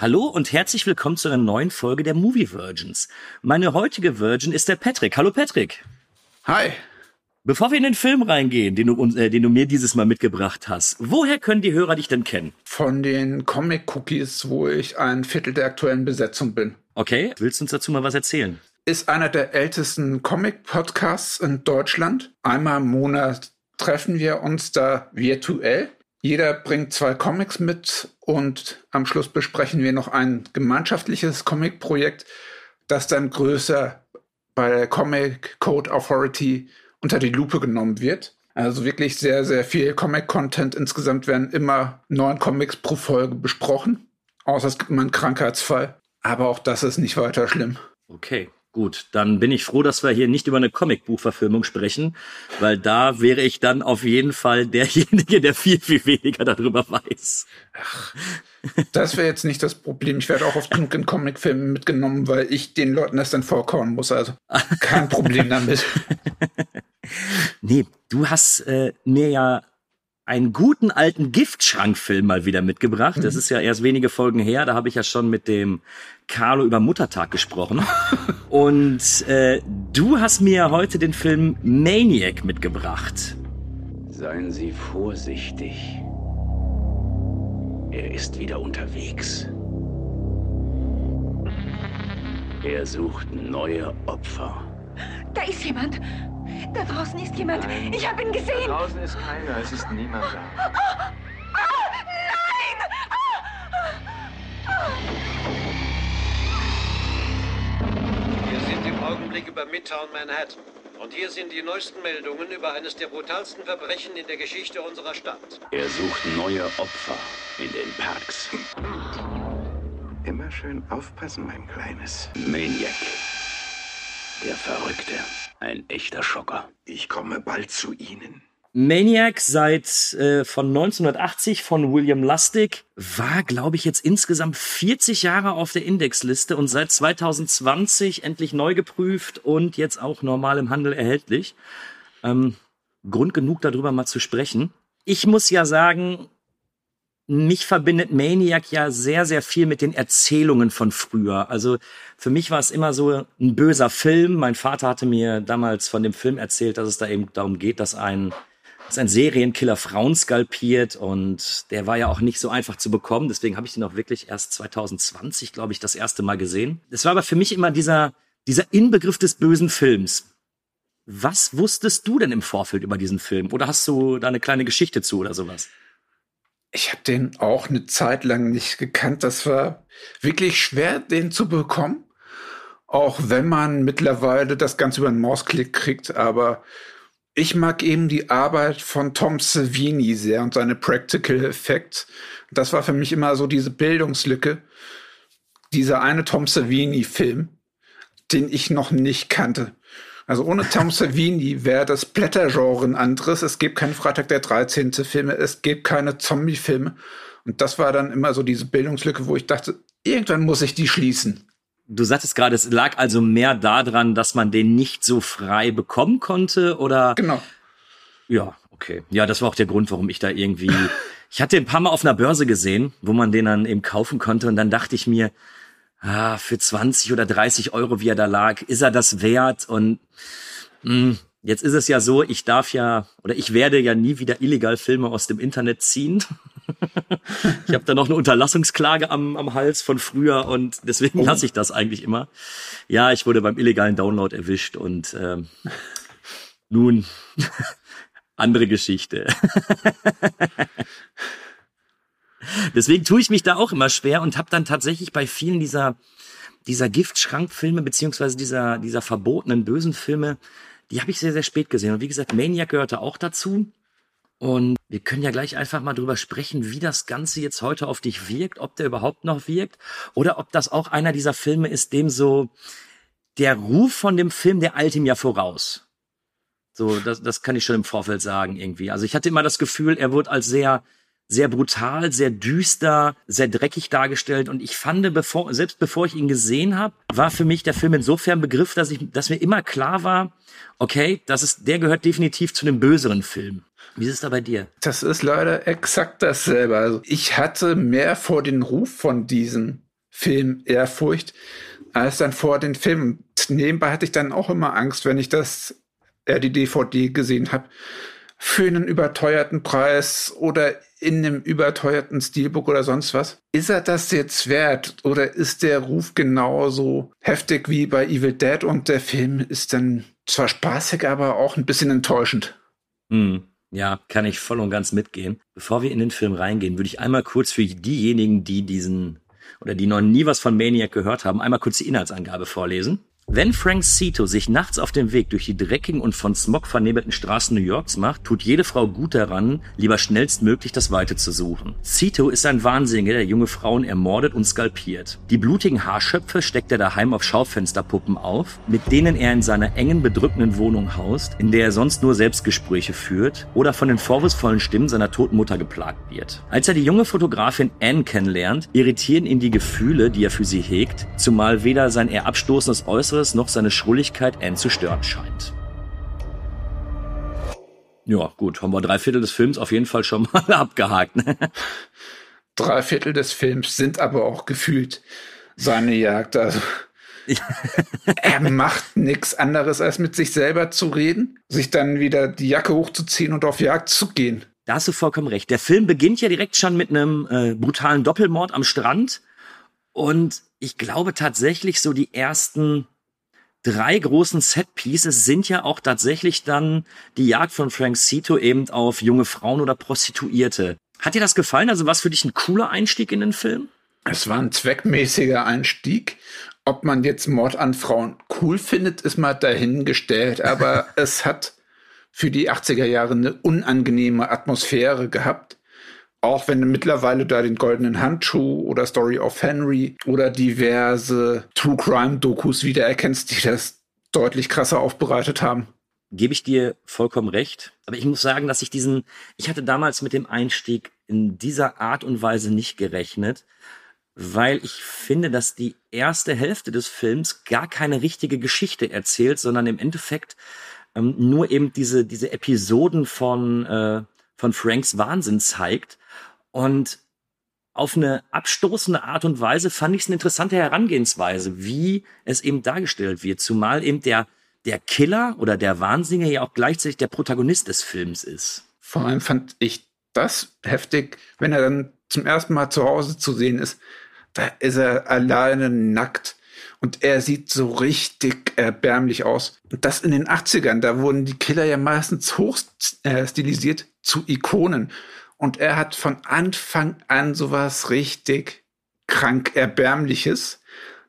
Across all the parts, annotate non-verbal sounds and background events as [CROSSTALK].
Hallo und herzlich willkommen zu einer neuen Folge der Movie Virgins. Meine heutige Virgin ist der Patrick. Hallo Patrick. Hi. Bevor wir in den Film reingehen, den du, äh, den du mir dieses Mal mitgebracht hast, woher können die Hörer dich denn kennen? Von den Comic-Cookies, wo ich ein Viertel der aktuellen Besetzung bin. Okay, willst du uns dazu mal was erzählen? Ist einer der ältesten Comic-Podcasts in Deutschland. Einmal im Monat treffen wir uns da virtuell. Jeder bringt zwei Comics mit und am Schluss besprechen wir noch ein gemeinschaftliches Comic-Projekt, das dann größer bei der Comic Code Authority unter die Lupe genommen wird. Also wirklich sehr, sehr viel Comic-Content. Insgesamt werden immer neun Comics pro Folge besprochen. Außer es gibt mal einen Krankheitsfall. Aber auch das ist nicht weiter schlimm. Okay, gut. Dann bin ich froh, dass wir hier nicht über eine Comicbuchverfilmung sprechen, weil da wäre ich dann auf jeden Fall derjenige, der viel, viel weniger darüber weiß. Das wäre jetzt nicht das Problem. Ich werde auch oft genug in Comicfilmen mitgenommen, weil ich den Leuten das dann vorkauen muss. Also kein Problem damit. [LAUGHS] Nee, du hast äh, mir ja einen guten alten Giftschrankfilm mal wieder mitgebracht. Das ist ja erst wenige Folgen her. Da habe ich ja schon mit dem Carlo über Muttertag gesprochen. [LAUGHS] Und äh, du hast mir heute den Film Maniac mitgebracht. Seien Sie vorsichtig. Er ist wieder unterwegs. Er sucht neue Opfer. Da ist jemand. Da draußen ist jemand. Ich habe ihn gesehen. Draußen ist keiner, es ist niemand da. Augenblick über Midtown Manhattan. Und hier sind die neuesten Meldungen über eines der brutalsten Verbrechen in der Geschichte unserer Stadt. Er sucht neue Opfer in den Parks. Immer schön aufpassen, mein Kleines. Maniac. Der Verrückte. Ein echter Schocker. Ich komme bald zu Ihnen. Maniac seit äh, von 1980 von William Lustig war, glaube ich, jetzt insgesamt 40 Jahre auf der Indexliste und seit 2020 endlich neu geprüft und jetzt auch normal im Handel erhältlich. Ähm, Grund genug darüber mal zu sprechen. Ich muss ja sagen, mich verbindet Maniac ja sehr, sehr viel mit den Erzählungen von früher. Also für mich war es immer so ein böser Film. Mein Vater hatte mir damals von dem Film erzählt, dass es da eben darum geht, dass ein, dass ein Serienkiller Frauen skalpiert und der war ja auch nicht so einfach zu bekommen. Deswegen habe ich den auch wirklich erst 2020, glaube ich, das erste Mal gesehen. Es war aber für mich immer dieser, dieser Inbegriff des bösen Films. Was wusstest du denn im Vorfeld über diesen Film? Oder hast du da eine kleine Geschichte zu oder sowas? Ich habe den auch eine Zeit lang nicht gekannt. Das war wirklich schwer, den zu bekommen. Auch wenn man mittlerweile das Ganze über einen Mausklick kriegt. Aber ich mag eben die Arbeit von Tom Savini sehr und seine Practical Effects. Das war für mich immer so diese Bildungslücke. Dieser eine Tom Savini-Film, den ich noch nicht kannte. Also ohne Tom Savini wäre das Blättergenre ein anderes. Es gibt keinen Freitag der 13. Filme, es gibt keine Zombie-Filme. Und das war dann immer so diese Bildungslücke, wo ich dachte, irgendwann muss ich die schließen. Du sagtest gerade, es lag also mehr daran, dass man den nicht so frei bekommen konnte, oder? Genau. Ja, okay. Ja, das war auch der Grund, warum ich da irgendwie. [LAUGHS] Ich hatte den ein paar Mal auf einer Börse gesehen, wo man den dann eben kaufen konnte, und dann dachte ich mir, ah, für 20 oder 30 Euro, wie er da lag, ist er das wert? Und mh, jetzt ist es ja so, ich darf ja oder ich werde ja nie wieder illegal Filme aus dem Internet ziehen. Ich habe da noch eine Unterlassungsklage am, am Hals von früher und deswegen lasse ich das eigentlich immer. Ja, ich wurde beim illegalen Download erwischt und ähm, nun [LAUGHS] andere Geschichte. [LAUGHS] Deswegen tue ich mich da auch immer schwer und habe dann tatsächlich bei vielen dieser dieser Giftschrankfilme beziehungsweise dieser dieser verbotenen bösen Filme, die habe ich sehr sehr spät gesehen und wie gesagt Maniac gehörte auch dazu und wir können ja gleich einfach mal drüber sprechen, wie das Ganze jetzt heute auf dich wirkt, ob der überhaupt noch wirkt oder ob das auch einer dieser Filme ist, dem so der Ruf von dem Film, der eilt ihm ja voraus. So, das, das kann ich schon im Vorfeld sagen irgendwie. Also ich hatte immer das Gefühl, er wird als sehr, sehr brutal, sehr düster, sehr dreckig dargestellt. Und ich fand, bevor, selbst bevor ich ihn gesehen habe, war für mich der Film insofern Begriff, dass ich, dass mir immer klar war, okay, das ist, der gehört definitiv zu einem böseren Film. Wie ist es da bei dir? Das ist leider exakt dasselbe. Also ich hatte mehr vor den Ruf von diesem Film Ehrfurcht als dann vor den Film. Nebenbei hatte ich dann auch immer Angst, wenn ich das er die DVD gesehen habe, für einen überteuerten Preis oder in einem überteuerten Steelbook oder sonst was. Ist er das jetzt wert oder ist der Ruf genauso heftig wie bei Evil Dead und der Film ist dann zwar spaßig, aber auch ein bisschen enttäuschend? Hm. Ja, kann ich voll und ganz mitgehen. Bevor wir in den Film reingehen, würde ich einmal kurz für diejenigen, die diesen oder die noch nie was von Maniac gehört haben, einmal kurz die Inhaltsangabe vorlesen. Wenn Frank Cito sich nachts auf den Weg durch die dreckigen und von Smog vernebelten Straßen New Yorks macht, tut jede Frau gut daran, lieber schnellstmöglich das Weite zu suchen. Cito ist ein Wahnsinniger, der junge Frauen ermordet und skalpiert. Die blutigen Haarschöpfe steckt er daheim auf Schaufensterpuppen auf, mit denen er in seiner engen, bedrückenden Wohnung haust, in der er sonst nur Selbstgespräche führt oder von den vorwurfsvollen Stimmen seiner toten Mutter geplagt wird. Als er die junge Fotografin Anne kennenlernt, irritieren ihn die Gefühle, die er für sie hegt, zumal weder sein eher abstoßendes Äußeres Äußeres noch seine Schrulligkeit Anne zu stören scheint. Ja, gut, haben wir drei Viertel des Films auf jeden Fall schon [LAUGHS] mal abgehakt. Ne? Drei Viertel des Films sind aber auch gefühlt seine Jagd. Also [LAUGHS] er macht nichts anderes, als mit sich selber zu reden, sich dann wieder die Jacke hochzuziehen und auf Jagd zu gehen. Da hast du vollkommen recht. Der Film beginnt ja direkt schon mit einem äh, brutalen Doppelmord am Strand. Und ich glaube tatsächlich so die ersten drei großen Set-Pieces sind ja auch tatsächlich dann die Jagd von Frank Cito eben auf junge Frauen oder Prostituierte. Hat dir das gefallen? Also was für dich ein cooler Einstieg in den Film? Es war ein zweckmäßiger Einstieg. Ob man jetzt Mord an Frauen cool findet, ist mal dahingestellt. Aber [LAUGHS] es hat für die 80er Jahre eine unangenehme Atmosphäre gehabt. Auch wenn du mittlerweile da den goldenen Handschuh oder Story of Henry oder diverse True Crime Dokus wiedererkennst, die das deutlich krasser aufbereitet haben. Gebe ich dir vollkommen recht. Aber ich muss sagen, dass ich diesen, ich hatte damals mit dem Einstieg in dieser Art und Weise nicht gerechnet, weil ich finde, dass die erste Hälfte des Films gar keine richtige Geschichte erzählt, sondern im Endeffekt ähm, nur eben diese, diese Episoden von, äh, von Franks Wahnsinn zeigt und auf eine abstoßende Art und Weise fand ich es eine interessante Herangehensweise, wie es eben dargestellt wird. Zumal eben der, der Killer oder der Wahnsinniger ja auch gleichzeitig der Protagonist des Films ist. Vor allem fand ich das heftig, wenn er dann zum ersten Mal zu Hause zu sehen ist. Da ist er alleine nackt und er sieht so richtig erbärmlich aus. Und das in den 80ern, da wurden die Killer ja meistens hoch äh, zu Ikonen. Und er hat von Anfang an sowas richtig krank Erbärmliches,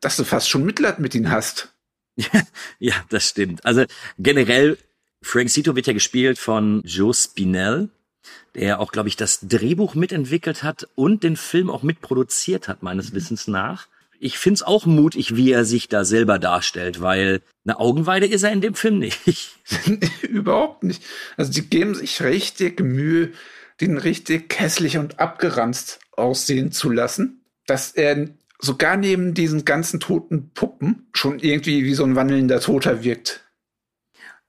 dass du fast schon Mitleid mit ihm hast. [LAUGHS] ja, das stimmt. Also generell, Frank Cito wird ja gespielt von Joe Spinell, der auch, glaube ich, das Drehbuch mitentwickelt hat und den Film auch mitproduziert hat, meines Wissens nach. Ich find's auch mutig, wie er sich da selber darstellt, weil eine Augenweide ist er in dem Film nicht. [LAUGHS] Überhaupt nicht. Also die geben sich richtig Mühe, den richtig hässlich und abgeranzt aussehen zu lassen, dass er sogar neben diesen ganzen toten Puppen schon irgendwie wie so ein wandelnder Toter wirkt.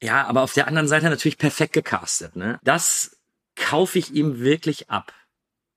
Ja, aber auf der anderen Seite natürlich perfekt gecastet. Ne? Das kaufe ich ihm wirklich ab.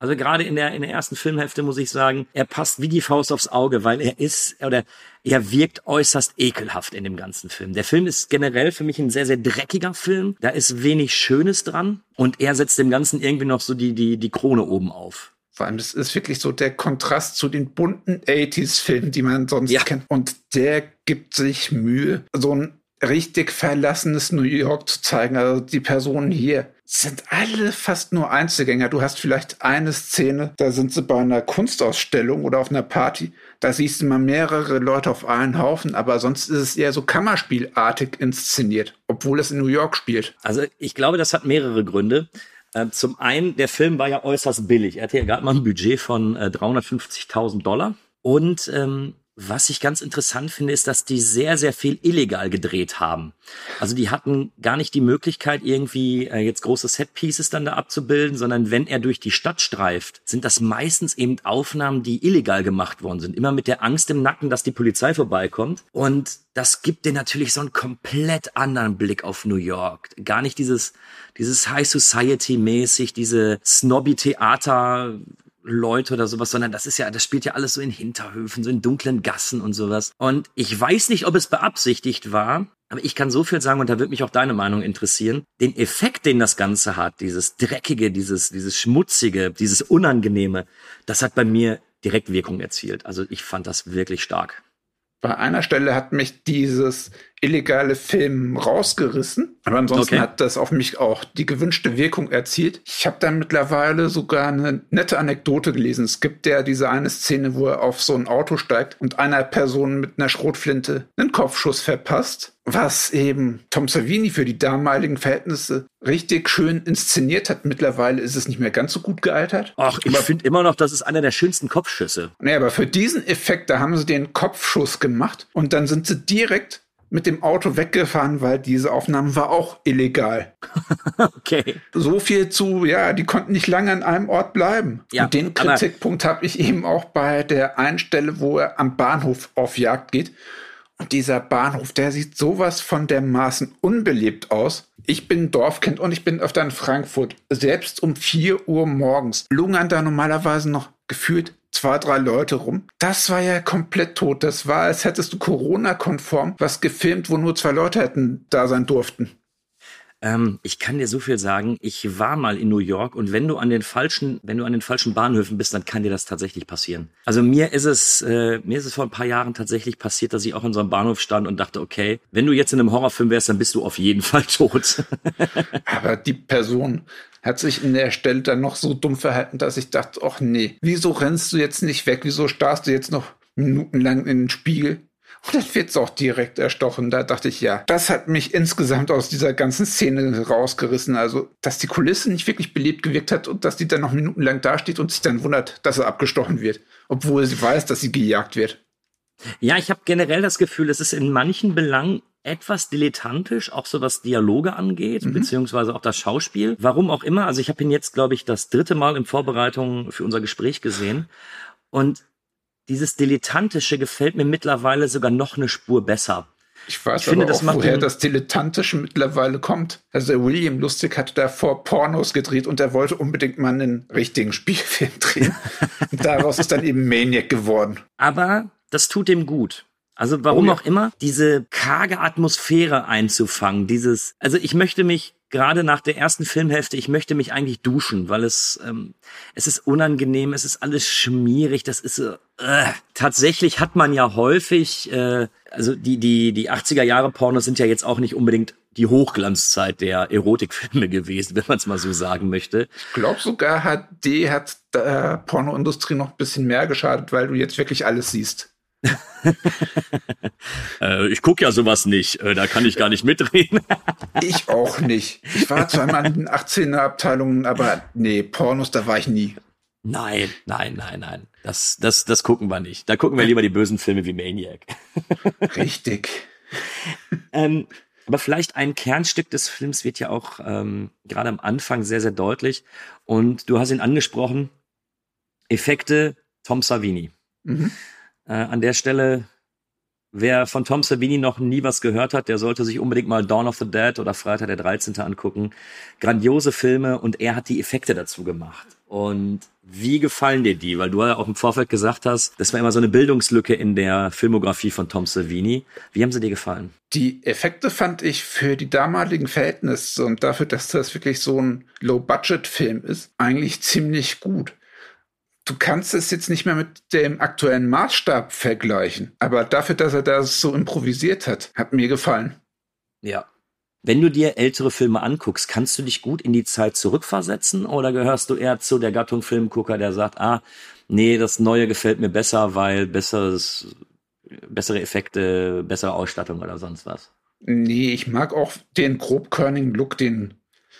Also gerade in der, in der ersten Filmhälfte muss ich sagen, er passt wie die Faust aufs Auge, weil er ist oder er wirkt äußerst ekelhaft in dem ganzen Film. Der Film ist generell für mich ein sehr, sehr dreckiger Film. Da ist wenig Schönes dran und er setzt dem Ganzen irgendwie noch so die, die, die Krone oben auf. Vor allem, das ist wirklich so der Kontrast zu den bunten 80s-Filmen, die man sonst ja. kennt. Und der gibt sich Mühe, so ein richtig verlassenes New York zu zeigen. Also die Personen hier sind alle fast nur Einzelgänger. Du hast vielleicht eine Szene, da sind sie bei einer Kunstausstellung oder auf einer Party. Da siehst du mal mehrere Leute auf einen Haufen, aber sonst ist es eher so Kammerspielartig inszeniert, obwohl es in New York spielt. Also ich glaube, das hat mehrere Gründe. Ähm, zum einen, der Film war ja äußerst billig. Er hatte ja gerade mal ein Budget von 350.000 äh, Dollar. Und ähm, was ich ganz interessant finde, ist, dass die sehr, sehr viel illegal gedreht haben. Also die hatten gar nicht die Möglichkeit, irgendwie äh, jetzt große Setpieces dann da abzubilden, sondern wenn er durch die Stadt streift, sind das meistens eben Aufnahmen, die illegal gemacht worden sind. Immer mit der Angst im Nacken, dass die Polizei vorbeikommt. Und das gibt dir natürlich so einen komplett anderen Blick auf New York. Gar nicht dieses, dieses High Society mäßig, diese Snobby Theater Leute oder sowas, sondern das ist ja, das spielt ja alles so in Hinterhöfen, so in dunklen Gassen und sowas. Und ich weiß nicht, ob es beabsichtigt war, aber ich kann so viel sagen, und da wird mich auch deine Meinung interessieren. Den Effekt, den das Ganze hat, dieses Dreckige, dieses, dieses Schmutzige, dieses Unangenehme, das hat bei mir direkt Wirkung erzielt. Also ich fand das wirklich stark. Bei einer Stelle hat mich dieses illegale Film rausgerissen, aber ansonsten okay. hat das auf mich auch die gewünschte Wirkung erzielt. Ich habe da mittlerweile sogar eine nette Anekdote gelesen. Es gibt ja diese eine Szene, wo er auf so ein Auto steigt und einer Person mit einer Schrotflinte einen Kopfschuss verpasst was eben Tom Savini für die damaligen Verhältnisse richtig schön inszeniert hat. Mittlerweile ist es nicht mehr ganz so gut gealtert. Ach, ich finde immer noch, das ist einer der schönsten Kopfschüsse. Nee, aber für diesen Effekt, da haben sie den Kopfschuss gemacht und dann sind sie direkt mit dem Auto weggefahren, weil diese Aufnahme war auch illegal. [LAUGHS] okay. So viel zu, ja, die konnten nicht lange an einem Ort bleiben. Ja, und den Kritikpunkt habe ich eben auch bei der einen Stelle, wo er am Bahnhof auf Jagd geht und dieser Bahnhof, der sieht sowas von dermaßen unbelebt aus. Ich bin Dorfkind und ich bin öfter in Frankfurt. Selbst um 4 Uhr morgens lungern da normalerweise noch gefühlt zwei, drei Leute rum. Das war ja komplett tot. Das war, als hättest du Corona-konform was gefilmt, wo nur zwei Leute hätten da sein durften. Ähm, ich kann dir so viel sagen. Ich war mal in New York und wenn du an den falschen, wenn du an den falschen Bahnhöfen bist, dann kann dir das tatsächlich passieren. Also mir ist es, äh, mir ist es vor ein paar Jahren tatsächlich passiert, dass ich auch in so einem Bahnhof stand und dachte, okay, wenn du jetzt in einem Horrorfilm wärst, dann bist du auf jeden [LAUGHS] Fall tot. Aber die Person hat sich in der Stelle dann noch so dumm verhalten, dass ich dachte, ach nee, wieso rennst du jetzt nicht weg? Wieso starrst du jetzt noch minutenlang in den Spiegel? Und dann wird's auch direkt erstochen. Da dachte ich, ja, das hat mich insgesamt aus dieser ganzen Szene rausgerissen. Also, dass die Kulisse nicht wirklich belebt gewirkt hat und dass die dann noch minutenlang dasteht und sich dann wundert, dass er abgestochen wird. Obwohl sie weiß, dass sie gejagt wird. Ja, ich habe generell das Gefühl, es ist in manchen Belangen etwas dilettantisch, auch so was Dialoge angeht, mhm. beziehungsweise auch das Schauspiel. Warum auch immer. Also ich habe ihn jetzt, glaube ich, das dritte Mal in Vorbereitung für unser Gespräch gesehen. Und dieses Dilettantische gefällt mir mittlerweile sogar noch eine Spur besser. Ich weiß ich aber finde, auch, woher das Dilettantische mittlerweile kommt. Also der William Lustig hat davor Pornos gedreht und er wollte unbedingt mal einen richtigen Spielfilm drehen. [LAUGHS] daraus ist dann eben Maniac geworden. Aber das tut ihm gut. Also warum oh ja. auch immer, diese karge Atmosphäre einzufangen, dieses, also ich möchte mich gerade nach der ersten Filmhälfte, ich möchte mich eigentlich duschen, weil es ähm, es ist unangenehm, es ist alles schmierig, das ist äh, tatsächlich hat man ja häufig, äh, also die die die 80er Jahre Pornos sind ja jetzt auch nicht unbedingt die Hochglanzzeit der Erotikfilme gewesen, [LAUGHS] wenn man es mal so sagen möchte. Ich glaube sogar HD hat der Pornoindustrie noch ein bisschen mehr geschadet, weil du jetzt wirklich alles siehst. [LAUGHS] äh, ich gucke ja sowas nicht, äh, da kann ich gar nicht mitreden. [LAUGHS] ich auch nicht. Ich war zwar mal in den 18er Abteilungen, aber nee, Pornos, da war ich nie. Nein, nein, nein, nein. Das, das, das gucken wir nicht. Da gucken wir lieber die bösen Filme wie Maniac. [LAUGHS] Richtig. ähm, aber vielleicht ein Kernstück des Films wird ja auch ähm, gerade am Anfang sehr, sehr deutlich. Und du hast ihn angesprochen. Effekte Tom Savini. Mhm. Äh, an der Stelle, wer von Tom Savini noch nie was gehört hat, der sollte sich unbedingt mal Dawn of the Dead oder Freitag der 13. angucken. Grandiose Filme und er hat die Effekte dazu gemacht. Und wie gefallen dir die? Weil du ja auch im Vorfeld gesagt hast, das war immer so eine Bildungslücke in der Filmografie von Tom Savini. Wie haben sie dir gefallen? Die Effekte fand ich für die damaligen Verhältnisse und dafür, dass das wirklich so ein Low-Budget-Film ist, eigentlich ziemlich gut du kannst es jetzt nicht mehr mit dem aktuellen Maßstab vergleichen. Aber dafür, dass er das so improvisiert hat, hat mir gefallen. Ja. Wenn du dir ältere Filme anguckst, kannst du dich gut in die Zeit zurückversetzen oder gehörst du eher zu der Gattung Filmgucker, der sagt, ah, nee, das Neue gefällt mir besser, weil besseres, bessere Effekte, bessere Ausstattung oder sonst was? Nee, ich mag auch den grobkörnigen Look, den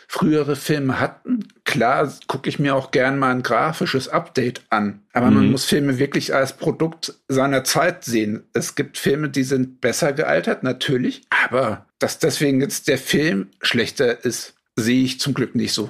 frühere Filme hatten. Klar gucke ich mir auch gern mal ein grafisches Update an, aber mhm. man muss Filme wirklich als Produkt seiner Zeit sehen. Es gibt Filme, die sind besser gealtert, natürlich, aber dass deswegen jetzt der Film schlechter ist, sehe ich zum Glück nicht so.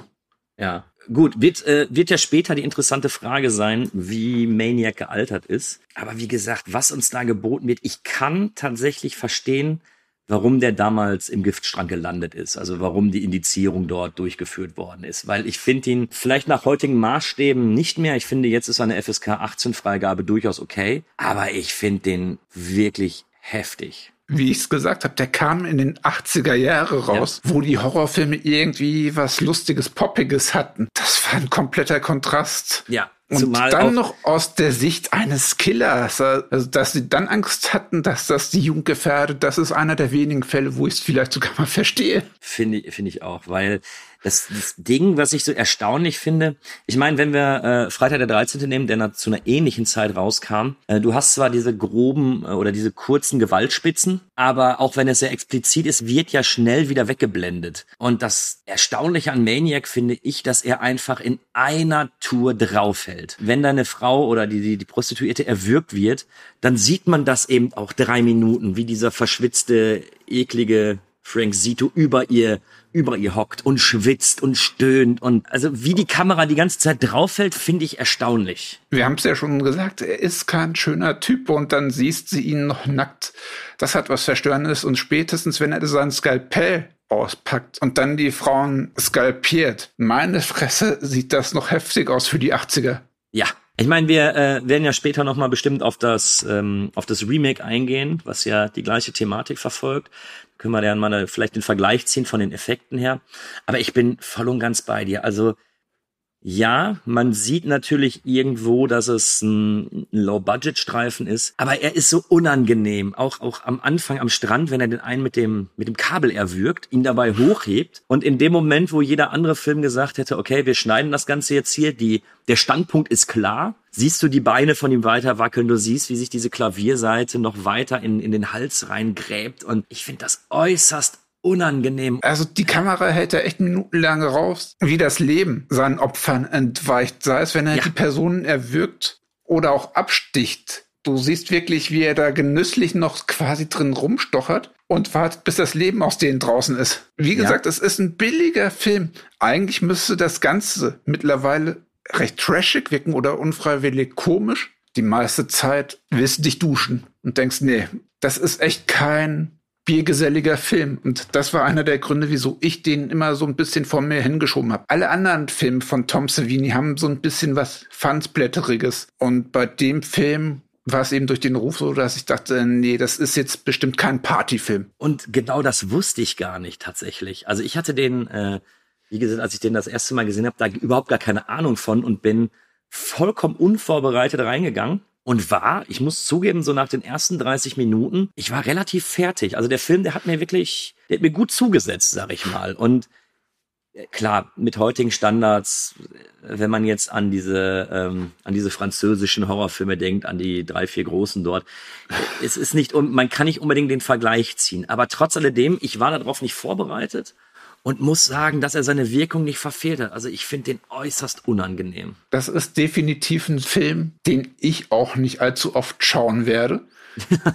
Ja, Gut, wird, äh, wird ja später die interessante Frage sein, wie Maniac gealtert ist. Aber wie gesagt, was uns da geboten wird, ich kann tatsächlich verstehen, warum der damals im Giftstrang gelandet ist, also warum die Indizierung dort durchgeführt worden ist, weil ich finde ihn vielleicht nach heutigen Maßstäben nicht mehr. Ich finde, jetzt ist eine FSK 18 Freigabe durchaus okay, aber ich finde den wirklich heftig wie ich es gesagt habe, der kam in den 80er Jahre raus, ja. wo die Horrorfilme irgendwie was Lustiges, Poppiges hatten. Das war ein kompletter Kontrast. Ja. Und Zumal dann noch aus der Sicht eines Killers, also dass sie dann Angst hatten, dass das die Jugend gefährdet, das ist einer der wenigen Fälle, wo ich es vielleicht sogar mal verstehe. Finde finde ich auch, weil das, das Ding, was ich so erstaunlich finde, ich meine, wenn wir äh, Freitag der 13. nehmen, der zu einer ähnlichen Zeit rauskam, äh, du hast zwar diese groben äh, oder diese kurzen Gewaltspitzen, aber auch wenn es sehr explizit ist, wird ja schnell wieder weggeblendet. Und das Erstaunliche an Maniac finde ich, dass er einfach in einer Tour draufhält. Wenn deine Frau oder die, die, die Prostituierte erwürgt wird, dann sieht man das eben auch drei Minuten, wie dieser verschwitzte, eklige Frank Zito über ihr über ihr hockt und schwitzt und stöhnt und also wie die Kamera die ganze Zeit drauffällt, finde ich erstaunlich. Wir haben es ja schon gesagt, er ist kein schöner Typ und dann siehst sie ihn noch nackt. Das hat was Verstörendes und spätestens, wenn er sein Skalpell auspackt und dann die Frauen skalpiert. Meine Fresse sieht das noch heftig aus für die 80er. Ja, ich meine, wir äh, werden ja später nochmal bestimmt auf das ähm, auf das Remake eingehen, was ja die gleiche Thematik verfolgt können wir dann mal vielleicht den Vergleich ziehen von den Effekten her. Aber ich bin voll und ganz bei dir. Also ja, man sieht natürlich irgendwo, dass es ein Low-Budget-Streifen ist, aber er ist so unangenehm. Auch, auch am Anfang am Strand, wenn er den einen mit dem, mit dem Kabel erwürgt, ihn dabei hochhebt. Und in dem Moment, wo jeder andere Film gesagt hätte, okay, wir schneiden das Ganze jetzt hier, die, der Standpunkt ist klar, siehst du die Beine von ihm weiter wackeln, du siehst, wie sich diese Klavierseite noch weiter in, in den Hals reingräbt. Und ich finde das äußerst unangenehm. Also die Kamera hält ja echt minutenlang raus, wie das Leben seinen Opfern entweicht, sei es, wenn er ja. die Personen erwürgt oder auch absticht. Du siehst wirklich, wie er da genüsslich noch quasi drin rumstochert und wartet, bis das Leben aus denen draußen ist. Wie gesagt, ja. es ist ein billiger Film. Eigentlich müsste das Ganze mittlerweile recht trashig wirken oder unfreiwillig komisch. Die meiste Zeit willst du dich duschen und denkst, nee, das ist echt kein biergeselliger Film. Und das war einer der Gründe, wieso ich den immer so ein bisschen vor mir hingeschoben habe. Alle anderen Filme von Tom Savini haben so ein bisschen was Fansblätteriges. Und bei dem Film war es eben durch den Ruf so, dass ich dachte, nee, das ist jetzt bestimmt kein Partyfilm. Und genau das wusste ich gar nicht tatsächlich. Also ich hatte den, äh, wie gesagt, als ich den das erste Mal gesehen habe, da überhaupt gar keine Ahnung von und bin vollkommen unvorbereitet reingegangen und war, ich muss zugeben, so nach den ersten 30 Minuten, ich war relativ fertig. Also der Film, der hat mir wirklich, der hat mir gut zugesetzt, sag ich mal. Und äh, klar, mit heutigen Standards, wenn man jetzt an diese, ähm, an diese französischen Horrorfilme denkt, an die drei, vier großen dort, es ist nicht, man kann nicht unbedingt den Vergleich ziehen. Aber trotz alledem, ich war darauf nicht vorbereitet und muss sagen, dass er seine Wirkung nicht verfehlt hat. Also ich finde den äußerst unangenehm. Das ist definitiv ein Film, den ich auch nicht allzu oft schauen werde.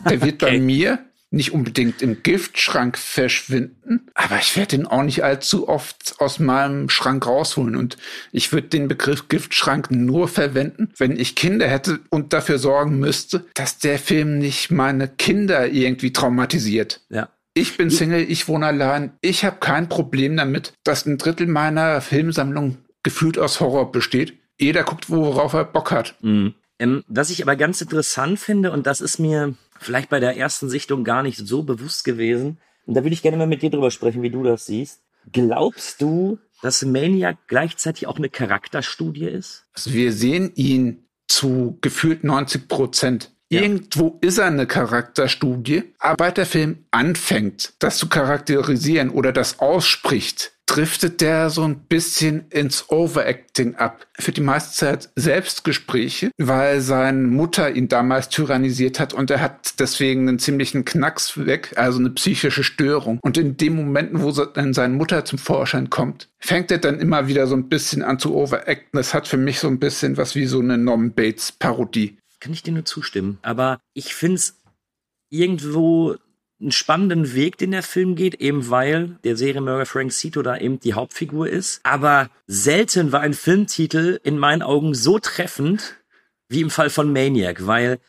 Der wird [LAUGHS] okay. bei mir nicht unbedingt im Giftschrank verschwinden, aber ich werde ihn auch nicht allzu oft aus meinem Schrank rausholen. Und ich würde den Begriff Giftschrank nur verwenden, wenn ich Kinder hätte und dafür sorgen müsste, dass der Film nicht meine Kinder irgendwie traumatisiert. Ja. Ich bin Single, ich wohne allein. Ich habe kein Problem damit, dass ein Drittel meiner Filmsammlung gefühlt aus Horror besteht. Jeder guckt, worauf er Bock hat. Mhm. Ähm, was ich aber ganz interessant finde, und das ist mir vielleicht bei der ersten Sichtung gar nicht so bewusst gewesen, und da würde ich gerne mal mit dir drüber sprechen, wie du das siehst. Glaubst du, dass Maniac gleichzeitig auch eine Charakterstudie ist? Also wir sehen ihn zu gefühlt 90 Prozent Irgendwo ist er eine Charakterstudie, aber der Film anfängt, das zu charakterisieren oder das ausspricht, driftet der so ein bisschen ins Overacting ab. Für die meiste Zeit Selbstgespräche, weil seine Mutter ihn damals tyrannisiert hat und er hat deswegen einen ziemlichen Knacks weg, also eine psychische Störung. Und in den Momenten, wo dann seine Mutter zum Vorschein kommt, fängt er dann immer wieder so ein bisschen an zu overacten. Das hat für mich so ein bisschen was wie so eine Norman Bates Parodie. Kann ich dir nur zustimmen. Aber ich finde es irgendwo einen spannenden Weg, den der Film geht, eben weil der Serienmörder Frank Cito da eben die Hauptfigur ist. Aber selten war ein Filmtitel in meinen Augen so treffend wie im Fall von Maniac, weil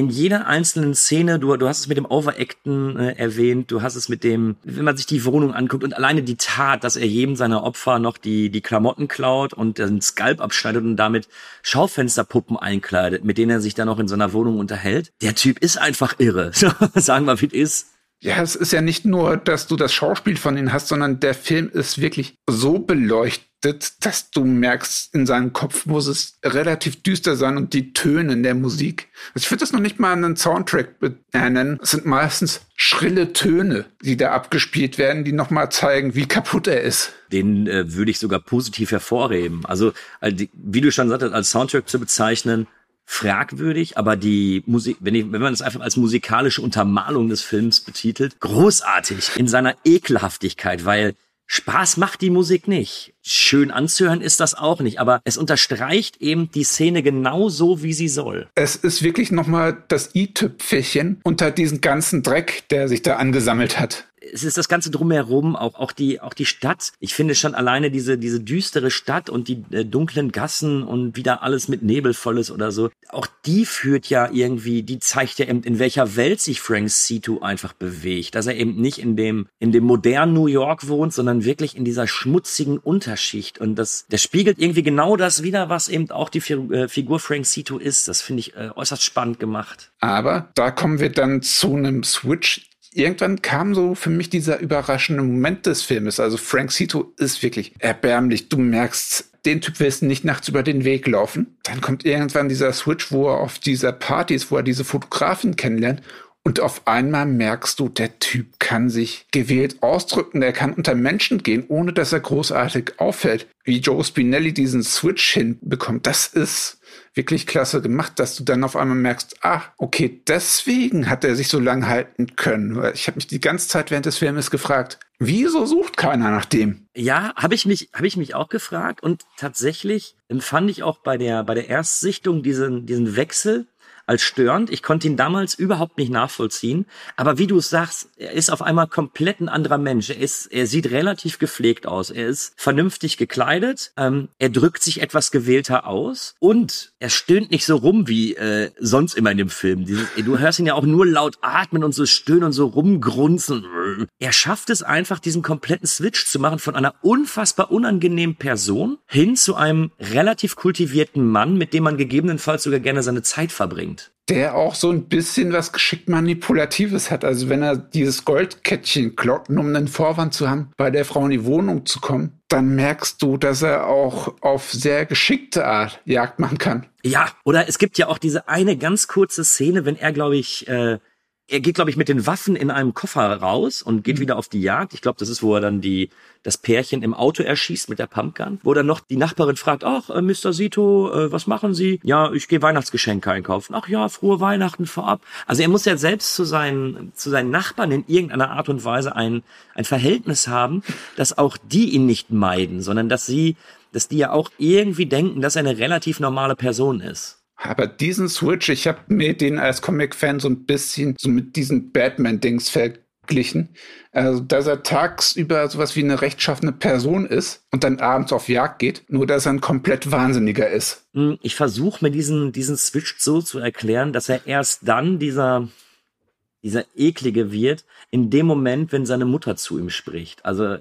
in jeder einzelnen Szene, du, du hast es mit dem Overacten äh, erwähnt, du hast es mit dem, wenn man sich die Wohnung anguckt und alleine die Tat, dass er jedem seiner Opfer noch die, die Klamotten klaut und den Skalp abschneidet und damit Schaufensterpuppen einkleidet, mit denen er sich dann noch in seiner Wohnung unterhält. Der Typ ist einfach irre. [LAUGHS] Sagen wir, wie es ist. Ja, es ist ja nicht nur, dass du das Schauspiel von ihm hast, sondern der Film ist wirklich so beleuchtet, dass du merkst, in seinem Kopf muss es relativ düster sein und die Töne in der Musik. Also ich würde das noch nicht mal einen Soundtrack nennen. Es sind meistens schrille Töne, die da abgespielt werden, die nochmal zeigen, wie kaputt er ist. Den äh, würde ich sogar positiv hervorheben. Also, wie du schon sagtest, als Soundtrack zu bezeichnen, fragwürdig, aber die Musik, wenn, ich, wenn man es einfach als musikalische Untermalung des Films betitelt, großartig in seiner Ekelhaftigkeit, weil Spaß macht die Musik nicht. Schön anzuhören ist das auch nicht, aber es unterstreicht eben die Szene genau so, wie sie soll. Es ist wirklich nochmal das i-Tüpfelchen unter diesen ganzen Dreck, der sich da angesammelt hat es ist das ganze drumherum, auch auch die auch die Stadt. Ich finde schon alleine diese diese düstere Stadt und die äh, dunklen Gassen und wieder alles mit Nebel voll ist oder so. Auch die führt ja irgendwie, die zeigt ja eben in welcher Welt sich Frank Situ einfach bewegt, dass er eben nicht in dem in dem modernen New York wohnt, sondern wirklich in dieser schmutzigen Unterschicht und das das spiegelt irgendwie genau das wieder, was eben auch die äh, Figur Frank Situ ist. Das finde ich äh, äußerst spannend gemacht. Aber da kommen wir dann zu einem Switch irgendwann kam so für mich dieser überraschende Moment des Filmes. Also Frank Cito ist wirklich erbärmlich. Du merkst, den Typ willst du nicht nachts über den Weg laufen. Dann kommt irgendwann dieser Switch, wo er auf dieser Party ist, wo er diese Fotografin kennenlernt. Und auf einmal merkst du, der Typ kann sich gewählt ausdrücken, der kann unter Menschen gehen, ohne dass er großartig auffällt. Wie Joe Spinelli diesen Switch hinbekommt, das ist wirklich klasse gemacht, dass du dann auf einmal merkst, ah, okay, deswegen hat er sich so lange halten können. Ich habe mich die ganze Zeit während des Filmes gefragt, wieso sucht keiner nach dem? Ja, habe ich mich habe ich mich auch gefragt und tatsächlich empfand ich auch bei der bei der Erstsichtung diesen diesen Wechsel als störend. Ich konnte ihn damals überhaupt nicht nachvollziehen. Aber wie du sagst, er ist auf einmal komplett ein anderer Mensch. Er ist, er sieht relativ gepflegt aus. Er ist vernünftig gekleidet. Ähm, er drückt sich etwas gewählter aus und er stöhnt nicht so rum wie äh, sonst immer in dem Film. Dieses, du hörst ihn ja auch nur laut atmen und so stöhnen und so rumgrunzen. Er schafft es einfach, diesen kompletten Switch zu machen von einer unfassbar unangenehmen Person hin zu einem relativ kultivierten Mann, mit dem man gegebenenfalls sogar gerne seine Zeit verbringt der auch so ein bisschen was geschickt Manipulatives hat. Also wenn er dieses Goldkettchen kloppen, um einen Vorwand zu haben, bei der Frau in die Wohnung zu kommen, dann merkst du, dass er auch auf sehr geschickte Art Jagd machen kann. Ja, oder es gibt ja auch diese eine ganz kurze Szene, wenn er, glaube ich, äh, er geht, glaube ich, mit den Waffen in einem Koffer raus und geht mhm. wieder auf die Jagd. Ich glaube, das ist, wo er dann die, das Pärchen im Auto erschießt mit der Pumpgun, wo dann noch die Nachbarin fragt, ach, äh, Mr. Sito, äh, was machen Sie? Ja, ich gehe Weihnachtsgeschenke einkaufen. Ach ja, frohe Weihnachten vorab. Also er muss ja selbst zu seinen, zu seinen Nachbarn in irgendeiner Art und Weise ein, ein Verhältnis haben, dass auch die ihn nicht meiden, sondern dass sie, dass die ja auch irgendwie denken, dass er eine relativ normale Person ist. Aber diesen Switch, ich habe mir den als Comic-Fan so ein bisschen so mit diesen Batman-Dings verglichen. Also, dass er tagsüber sowas wie eine rechtschaffene Person ist und dann abends auf Jagd geht, nur dass er ein komplett Wahnsinniger ist. Hm, ich versuche mir diesen, diesen Switch so zu erklären, dass er erst dann dieser, dieser eklige wird, in dem Moment, wenn seine Mutter zu ihm spricht. Also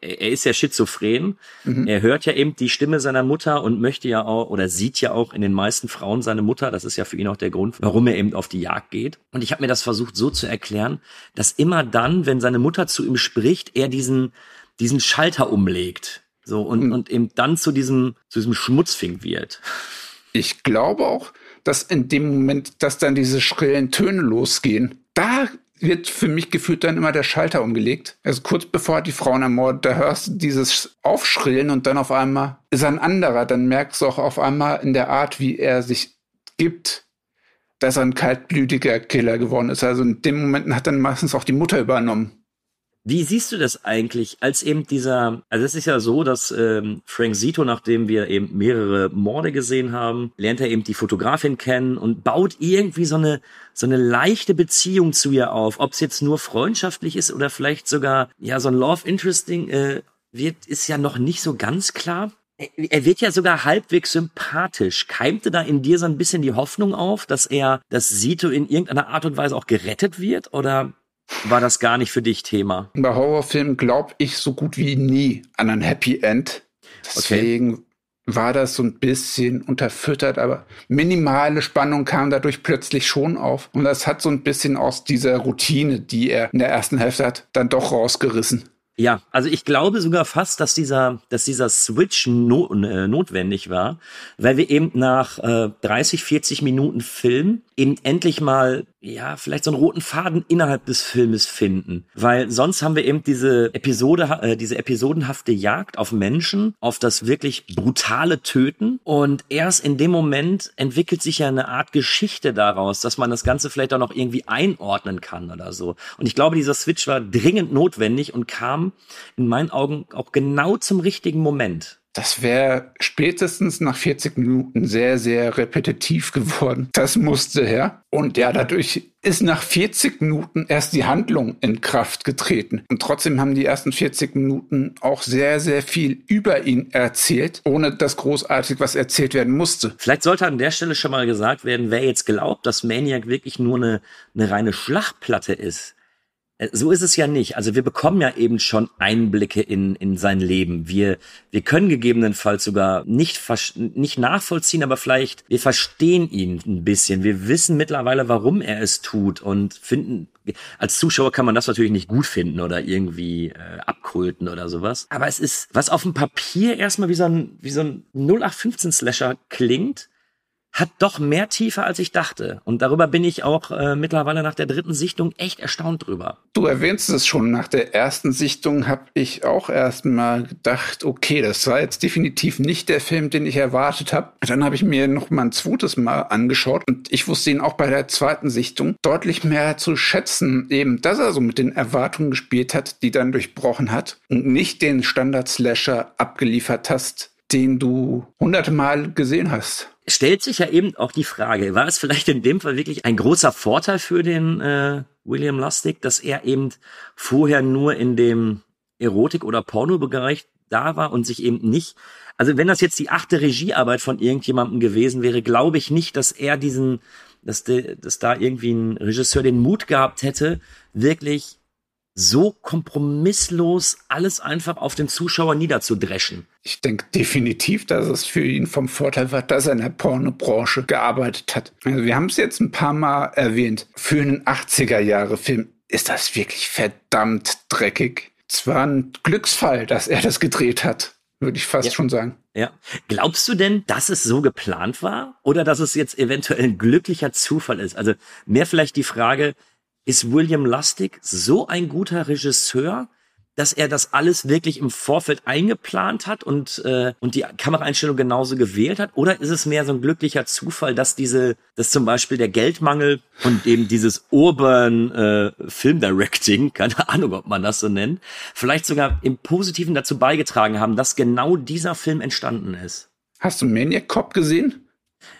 er ist ja schizophren. Mhm. Er hört ja eben die Stimme seiner Mutter und möchte ja auch oder sieht ja auch in den meisten Frauen seine Mutter. Das ist ja für ihn auch der Grund, warum er eben auf die Jagd geht. Und ich habe mir das versucht so zu erklären, dass immer dann, wenn seine Mutter zu ihm spricht, er diesen diesen Schalter umlegt. So und mhm. und eben dann zu diesem zu diesem Schmutzfink wird. Ich glaube auch, dass in dem Moment, dass dann diese schrillen Töne losgehen, da wird für mich gefühlt dann immer der Schalter umgelegt. Also kurz bevor die Frauen ermordet, da hörst du dieses Aufschrillen und dann auf einmal ist ein anderer. Dann merkst du auch auf einmal in der Art, wie er sich gibt, dass er ein kaltblütiger Killer geworden ist. Also in dem Moment hat dann meistens auch die Mutter übernommen. Wie siehst du das eigentlich, als eben dieser, also es ist ja so, dass ähm, Frank Zito, nachdem wir eben mehrere Morde gesehen haben, lernt er eben die Fotografin kennen und baut irgendwie so eine, so eine leichte Beziehung zu ihr auf. Ob es jetzt nur freundschaftlich ist oder vielleicht sogar, ja, so ein Love Interesting äh, wird, ist ja noch nicht so ganz klar. Er wird ja sogar halbwegs sympathisch. Keimte da in dir so ein bisschen die Hoffnung auf, dass er, dass Sito in irgendeiner Art und Weise auch gerettet wird? Oder war das gar nicht für dich Thema? Bei Horrorfilmen glaube ich so gut wie nie an ein Happy End. Deswegen okay. war das so ein bisschen unterfüttert, aber minimale Spannung kam dadurch plötzlich schon auf. Und das hat so ein bisschen aus dieser Routine, die er in der ersten Hälfte hat, dann doch rausgerissen. Ja, also ich glaube sogar fast, dass dieser, dass dieser Switch no, äh, notwendig war, weil wir eben nach äh, 30, 40 Minuten Film eben endlich mal, ja, vielleicht so einen roten Faden innerhalb des Filmes finden. Weil sonst haben wir eben diese Episode, äh, diese episodenhafte Jagd auf Menschen, auf das wirklich brutale Töten. Und erst in dem Moment entwickelt sich ja eine Art Geschichte daraus, dass man das Ganze vielleicht auch noch irgendwie einordnen kann oder so. Und ich glaube, dieser Switch war dringend notwendig und kam in meinen Augen auch genau zum richtigen Moment. Das wäre spätestens nach 40 Minuten sehr, sehr repetitiv geworden. Das musste her. Und ja, dadurch ist nach 40 Minuten erst die Handlung in Kraft getreten. Und trotzdem haben die ersten 40 Minuten auch sehr, sehr viel über ihn erzählt, ohne dass großartig was erzählt werden musste. Vielleicht sollte an der Stelle schon mal gesagt werden, wer jetzt glaubt, dass Maniac wirklich nur eine, eine reine Schlachtplatte ist so ist es ja nicht. Also wir bekommen ja eben schon Einblicke in, in sein Leben. Wir, wir können gegebenenfalls sogar nicht, nicht nachvollziehen, aber vielleicht wir verstehen ihn ein bisschen. Wir wissen mittlerweile, warum er es tut und finden, als Zuschauer kann man das natürlich nicht gut finden oder irgendwie äh, abkulten oder sowas. Aber es ist, was auf dem Papier erstmal wie so ein, wie so ein 0815 Slasher klingt, hat doch mehr Tiefe, als ich dachte. Und darüber bin ich auch äh, mittlerweile nach der dritten Sichtung echt erstaunt drüber. Du erwähnst es schon, nach der ersten Sichtung habe ich auch erstmal gedacht, okay, das war jetzt definitiv nicht der Film, den ich erwartet habe. Dann habe ich mir noch mal ein zweites Mal angeschaut und ich wusste ihn auch bei der zweiten Sichtung deutlich mehr zu schätzen, eben, dass er so mit den Erwartungen gespielt hat, die dann durchbrochen hat und nicht den Standard-Slasher abgeliefert hast, den du hunderte Mal gesehen hast stellt sich ja eben auch die Frage, war es vielleicht in dem Fall wirklich ein großer Vorteil für den äh, William Lustig, dass er eben vorher nur in dem Erotik- oder Pornobereich da war und sich eben nicht, also wenn das jetzt die achte Regiearbeit von irgendjemandem gewesen wäre, glaube ich nicht, dass er diesen, dass, de, dass da irgendwie ein Regisseur den Mut gehabt hätte, wirklich so kompromisslos alles einfach auf den Zuschauer niederzudreschen. Ich denke definitiv, dass es für ihn vom Vorteil war, dass er in der Pornobranche gearbeitet hat. Also wir haben es jetzt ein paar Mal erwähnt. Für einen 80er-Jahre-Film ist das wirklich verdammt dreckig. Es war ein Glücksfall, dass er das gedreht hat, würde ich fast ja. schon sagen. Ja. Glaubst du denn, dass es so geplant war oder dass es jetzt eventuell ein glücklicher Zufall ist? Also mehr vielleicht die Frage, ist William Lustig so ein guter Regisseur, dass er das alles wirklich im Vorfeld eingeplant hat und äh, und die Kameraeinstellung genauso gewählt hat? Oder ist es mehr so ein glücklicher Zufall, dass diese, dass zum Beispiel der Geldmangel und eben dieses Urban äh, Film Directing, [LAUGHS] keine Ahnung, ob man das so nennt, vielleicht sogar im Positiven dazu beigetragen haben, dass genau dieser Film entstanden ist? Hast du Maniac Cop gesehen?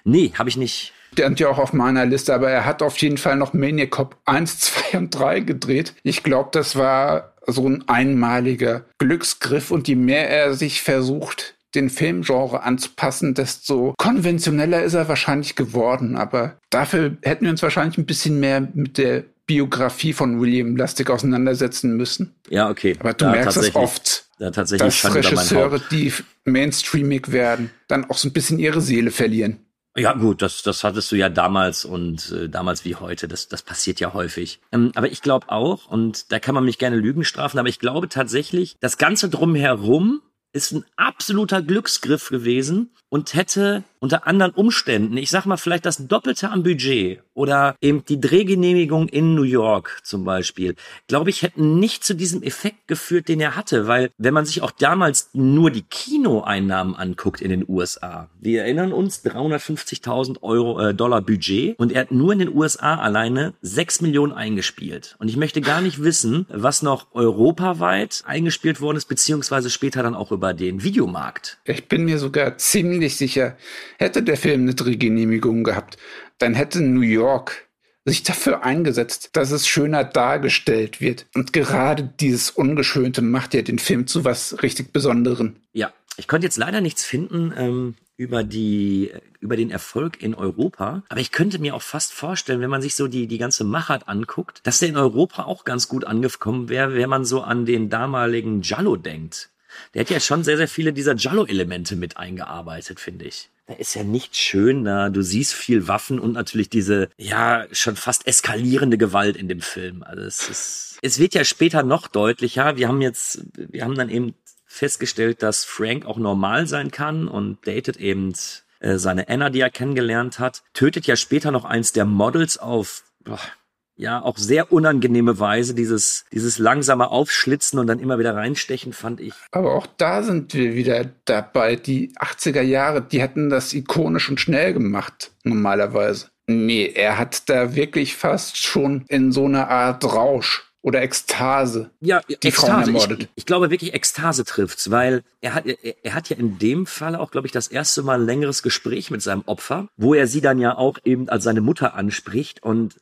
Nee, habe ich nicht stand ja auch auf meiner Liste, aber er hat auf jeden Fall noch Maniac Cop 1, 2 und 3 gedreht. Ich glaube, das war so ein einmaliger Glücksgriff und je mehr er sich versucht, den Filmgenre anzupassen, desto konventioneller ist er wahrscheinlich geworden. Aber dafür hätten wir uns wahrscheinlich ein bisschen mehr mit der Biografie von William Lustig auseinandersetzen müssen. Ja, okay. Aber du da merkst es oft, tatsächlich dass Regisseure, die mainstreamig werden, dann auch so ein bisschen ihre Seele verlieren. Ja, gut, das, das hattest du ja damals und äh, damals wie heute. Das, das passiert ja häufig. Ähm, aber ich glaube auch, und da kann man mich gerne Lügen strafen, aber ich glaube tatsächlich, das Ganze drumherum ist ein absoluter Glücksgriff gewesen und hätte unter anderen Umständen, ich sag mal vielleicht das Doppelte am Budget oder eben die Drehgenehmigung in New York zum Beispiel, glaube ich, hätten nicht zu diesem Effekt geführt, den er hatte, weil wenn man sich auch damals nur die Kinoeinnahmen anguckt in den USA, wir erinnern uns 350.000 Euro äh, Dollar Budget und er hat nur in den USA alleine 6 Millionen eingespielt und ich möchte gar nicht wissen, was noch europaweit eingespielt worden ist beziehungsweise später dann auch über den Videomarkt. Ich bin mir sogar ziemlich sicher, hätte der Film eine Drehgenehmigung gehabt, dann hätte New York sich dafür eingesetzt, dass es schöner dargestellt wird. Und gerade dieses Ungeschönte macht ja den Film zu was richtig Besonderen. Ja, ich konnte jetzt leider nichts finden ähm, über die über den Erfolg in Europa, aber ich könnte mir auch fast vorstellen, wenn man sich so die die ganze Machart anguckt, dass der in Europa auch ganz gut angekommen wäre, wenn man so an den damaligen Giallo denkt. Der hat ja schon sehr sehr viele dieser Giallo-Elemente mit eingearbeitet, finde ich. Da ist ja nichts schön da. Du siehst viel Waffen und natürlich diese, ja, schon fast eskalierende Gewalt in dem Film. Also es ist, es wird ja später noch deutlicher. Wir haben jetzt, wir haben dann eben festgestellt, dass Frank auch normal sein kann und datet eben äh, seine Anna, die er kennengelernt hat. Tötet ja später noch eins der Models auf, boah, ja auch sehr unangenehme Weise. Dieses, dieses langsame Aufschlitzen und dann immer wieder reinstechen fand ich. Aber auch da sind wir wieder dabei. Die 80er Jahre, die hätten das ikonisch und schnell gemacht, normalerweise. Nee, er hat da wirklich fast schon in so einer Art Rausch oder Ekstase ja, die Ekstase. Frauen ermordet. Ich, ich glaube wirklich, Ekstase trifft's, weil er hat, er, er hat ja in dem Fall auch, glaube ich, das erste Mal ein längeres Gespräch mit seinem Opfer, wo er sie dann ja auch eben als seine Mutter anspricht und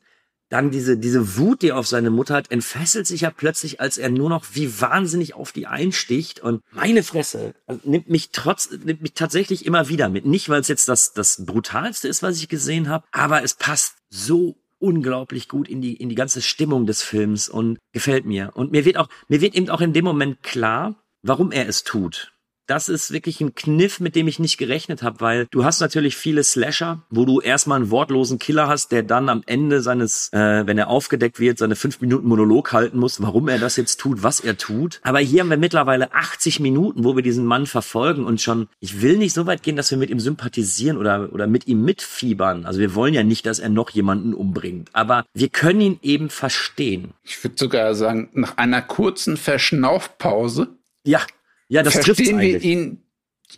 dann diese, diese Wut, die er auf seine Mutter hat, entfesselt sich ja plötzlich, als er nur noch wie wahnsinnig auf die einsticht und meine Fresse also nimmt mich trotz, nimmt mich tatsächlich immer wieder mit. Nicht, weil es jetzt das, das brutalste ist, was ich gesehen habe, aber es passt so unglaublich gut in die, in die ganze Stimmung des Films und gefällt mir. Und mir wird auch, mir wird eben auch in dem Moment klar, warum er es tut das ist wirklich ein Kniff, mit dem ich nicht gerechnet habe, weil du hast natürlich viele Slasher, wo du erstmal einen wortlosen Killer hast, der dann am Ende seines, äh, wenn er aufgedeckt wird, seine fünf Minuten Monolog halten muss, warum er das jetzt tut, was er tut. Aber hier haben wir mittlerweile 80 Minuten, wo wir diesen Mann verfolgen und schon, ich will nicht so weit gehen, dass wir mit ihm sympathisieren oder, oder mit ihm mitfiebern. Also wir wollen ja nicht, dass er noch jemanden umbringt, aber wir können ihn eben verstehen. Ich würde sogar sagen, nach einer kurzen Verschnaufpause ja, ja, das verstehen wir ihn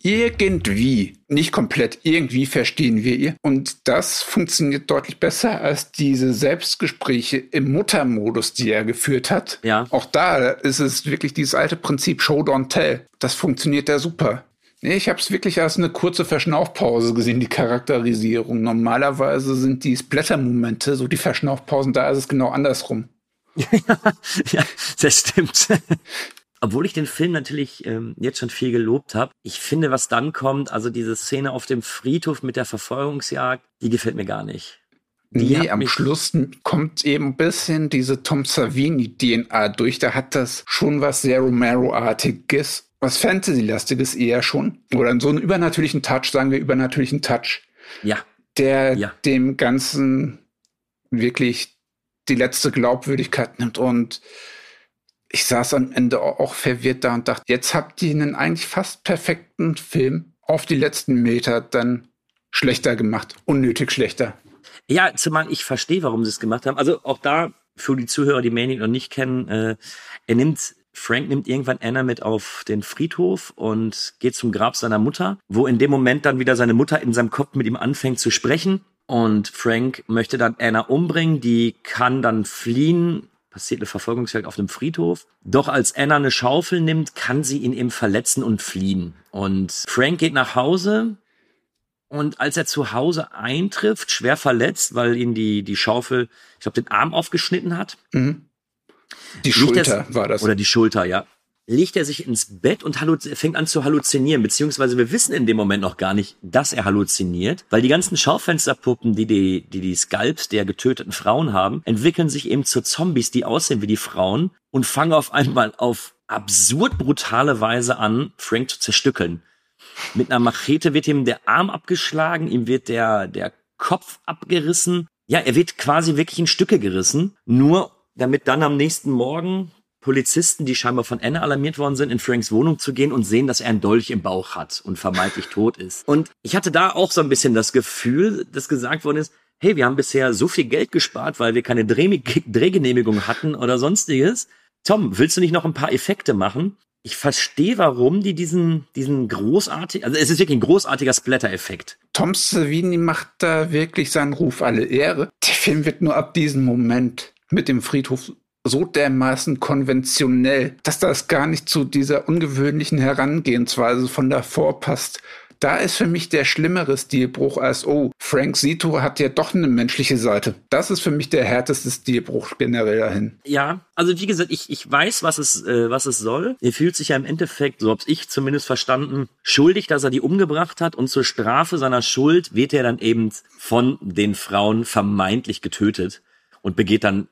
irgendwie, nicht komplett, irgendwie verstehen wir ihn. Und das funktioniert deutlich besser als diese Selbstgespräche im Muttermodus, die er geführt hat. Ja. Auch da ist es wirklich dieses alte Prinzip Show don't tell. Das funktioniert ja super. Nee, ich habe es wirklich als eine kurze Verschnaufpause gesehen, die Charakterisierung. Normalerweise sind die Splatter-Momente, so die Verschnaufpausen, da ist es genau andersrum. [LAUGHS] ja, das stimmt obwohl ich den Film natürlich ähm, jetzt schon viel gelobt habe, ich finde, was dann kommt, also diese Szene auf dem Friedhof mit der Verfolgungsjagd, die gefällt mir gar nicht. Die nee, am Schluss kommt eben ein bisschen diese Tom Savini-DNA durch. Da hat das schon was sehr Romero-artiges, was Fantasy-lastiges eher schon. Oder so einen übernatürlichen Touch, sagen wir übernatürlichen Touch. Ja. Der ja. dem Ganzen wirklich die letzte Glaubwürdigkeit nimmt und ich saß am Ende auch verwirrt da und dachte, jetzt habt ihr einen eigentlich fast perfekten Film auf die letzten Meter dann schlechter gemacht. Unnötig schlechter. Ja, zumal ich verstehe, warum sie es gemacht haben. Also auch da, für die Zuhörer, die Manic noch nicht kennen, äh, er nimmt, Frank nimmt irgendwann Anna mit auf den Friedhof und geht zum Grab seiner Mutter, wo in dem Moment dann wieder seine Mutter in seinem Kopf mit ihm anfängt zu sprechen. Und Frank möchte dann Anna umbringen, die kann dann fliehen, passiert eine Verfolgungsjagd auf einem Friedhof. Doch als Anna eine Schaufel nimmt, kann sie ihn eben verletzen und fliehen. Und Frank geht nach Hause. Und als er zu Hause eintrifft, schwer verletzt, weil ihn die, die Schaufel, ich glaube, den Arm aufgeschnitten hat. Mhm. Die Schulter war das. Oder die Schulter, ja legt er sich ins Bett und fängt an zu halluzinieren, beziehungsweise wir wissen in dem Moment noch gar nicht, dass er halluziniert, weil die ganzen Schaufensterpuppen, die die, die, die Skalps der getöteten Frauen haben, entwickeln sich eben zu Zombies, die aussehen wie die Frauen und fangen auf einmal auf absurd brutale Weise an, Frank zu zerstückeln. Mit einer Machete wird ihm der Arm abgeschlagen, ihm wird der, der Kopf abgerissen. Ja, er wird quasi wirklich in Stücke gerissen, nur damit dann am nächsten Morgen Polizisten, die scheinbar von Anna alarmiert worden sind, in Franks Wohnung zu gehen und sehen, dass er einen Dolch im Bauch hat und vermeintlich tot ist. Und ich hatte da auch so ein bisschen das Gefühl, dass gesagt worden ist, hey, wir haben bisher so viel Geld gespart, weil wir keine Dreh [LAUGHS] Drehgenehmigung hatten oder sonstiges. Tom, willst du nicht noch ein paar Effekte machen? Ich verstehe, warum die diesen, diesen großartigen, also es ist wirklich ein großartiger Splatter-Effekt. Tom Savini macht da wirklich seinen Ruf alle Ehre. Der Film wird nur ab diesem Moment mit dem Friedhof so dermaßen konventionell, dass das gar nicht zu dieser ungewöhnlichen Herangehensweise von davor passt. Da ist für mich der schlimmere Stilbruch als, oh, Frank Zito hat ja doch eine menschliche Seite. Das ist für mich der härteste Stilbruch generell dahin. Ja, also wie gesagt, ich, ich weiß, was es, äh, was es soll. Er fühlt sich ja im Endeffekt, so hab's ich zumindest verstanden, schuldig, dass er die umgebracht hat und zur Strafe seiner Schuld wird er dann eben von den Frauen vermeintlich getötet und begeht dann,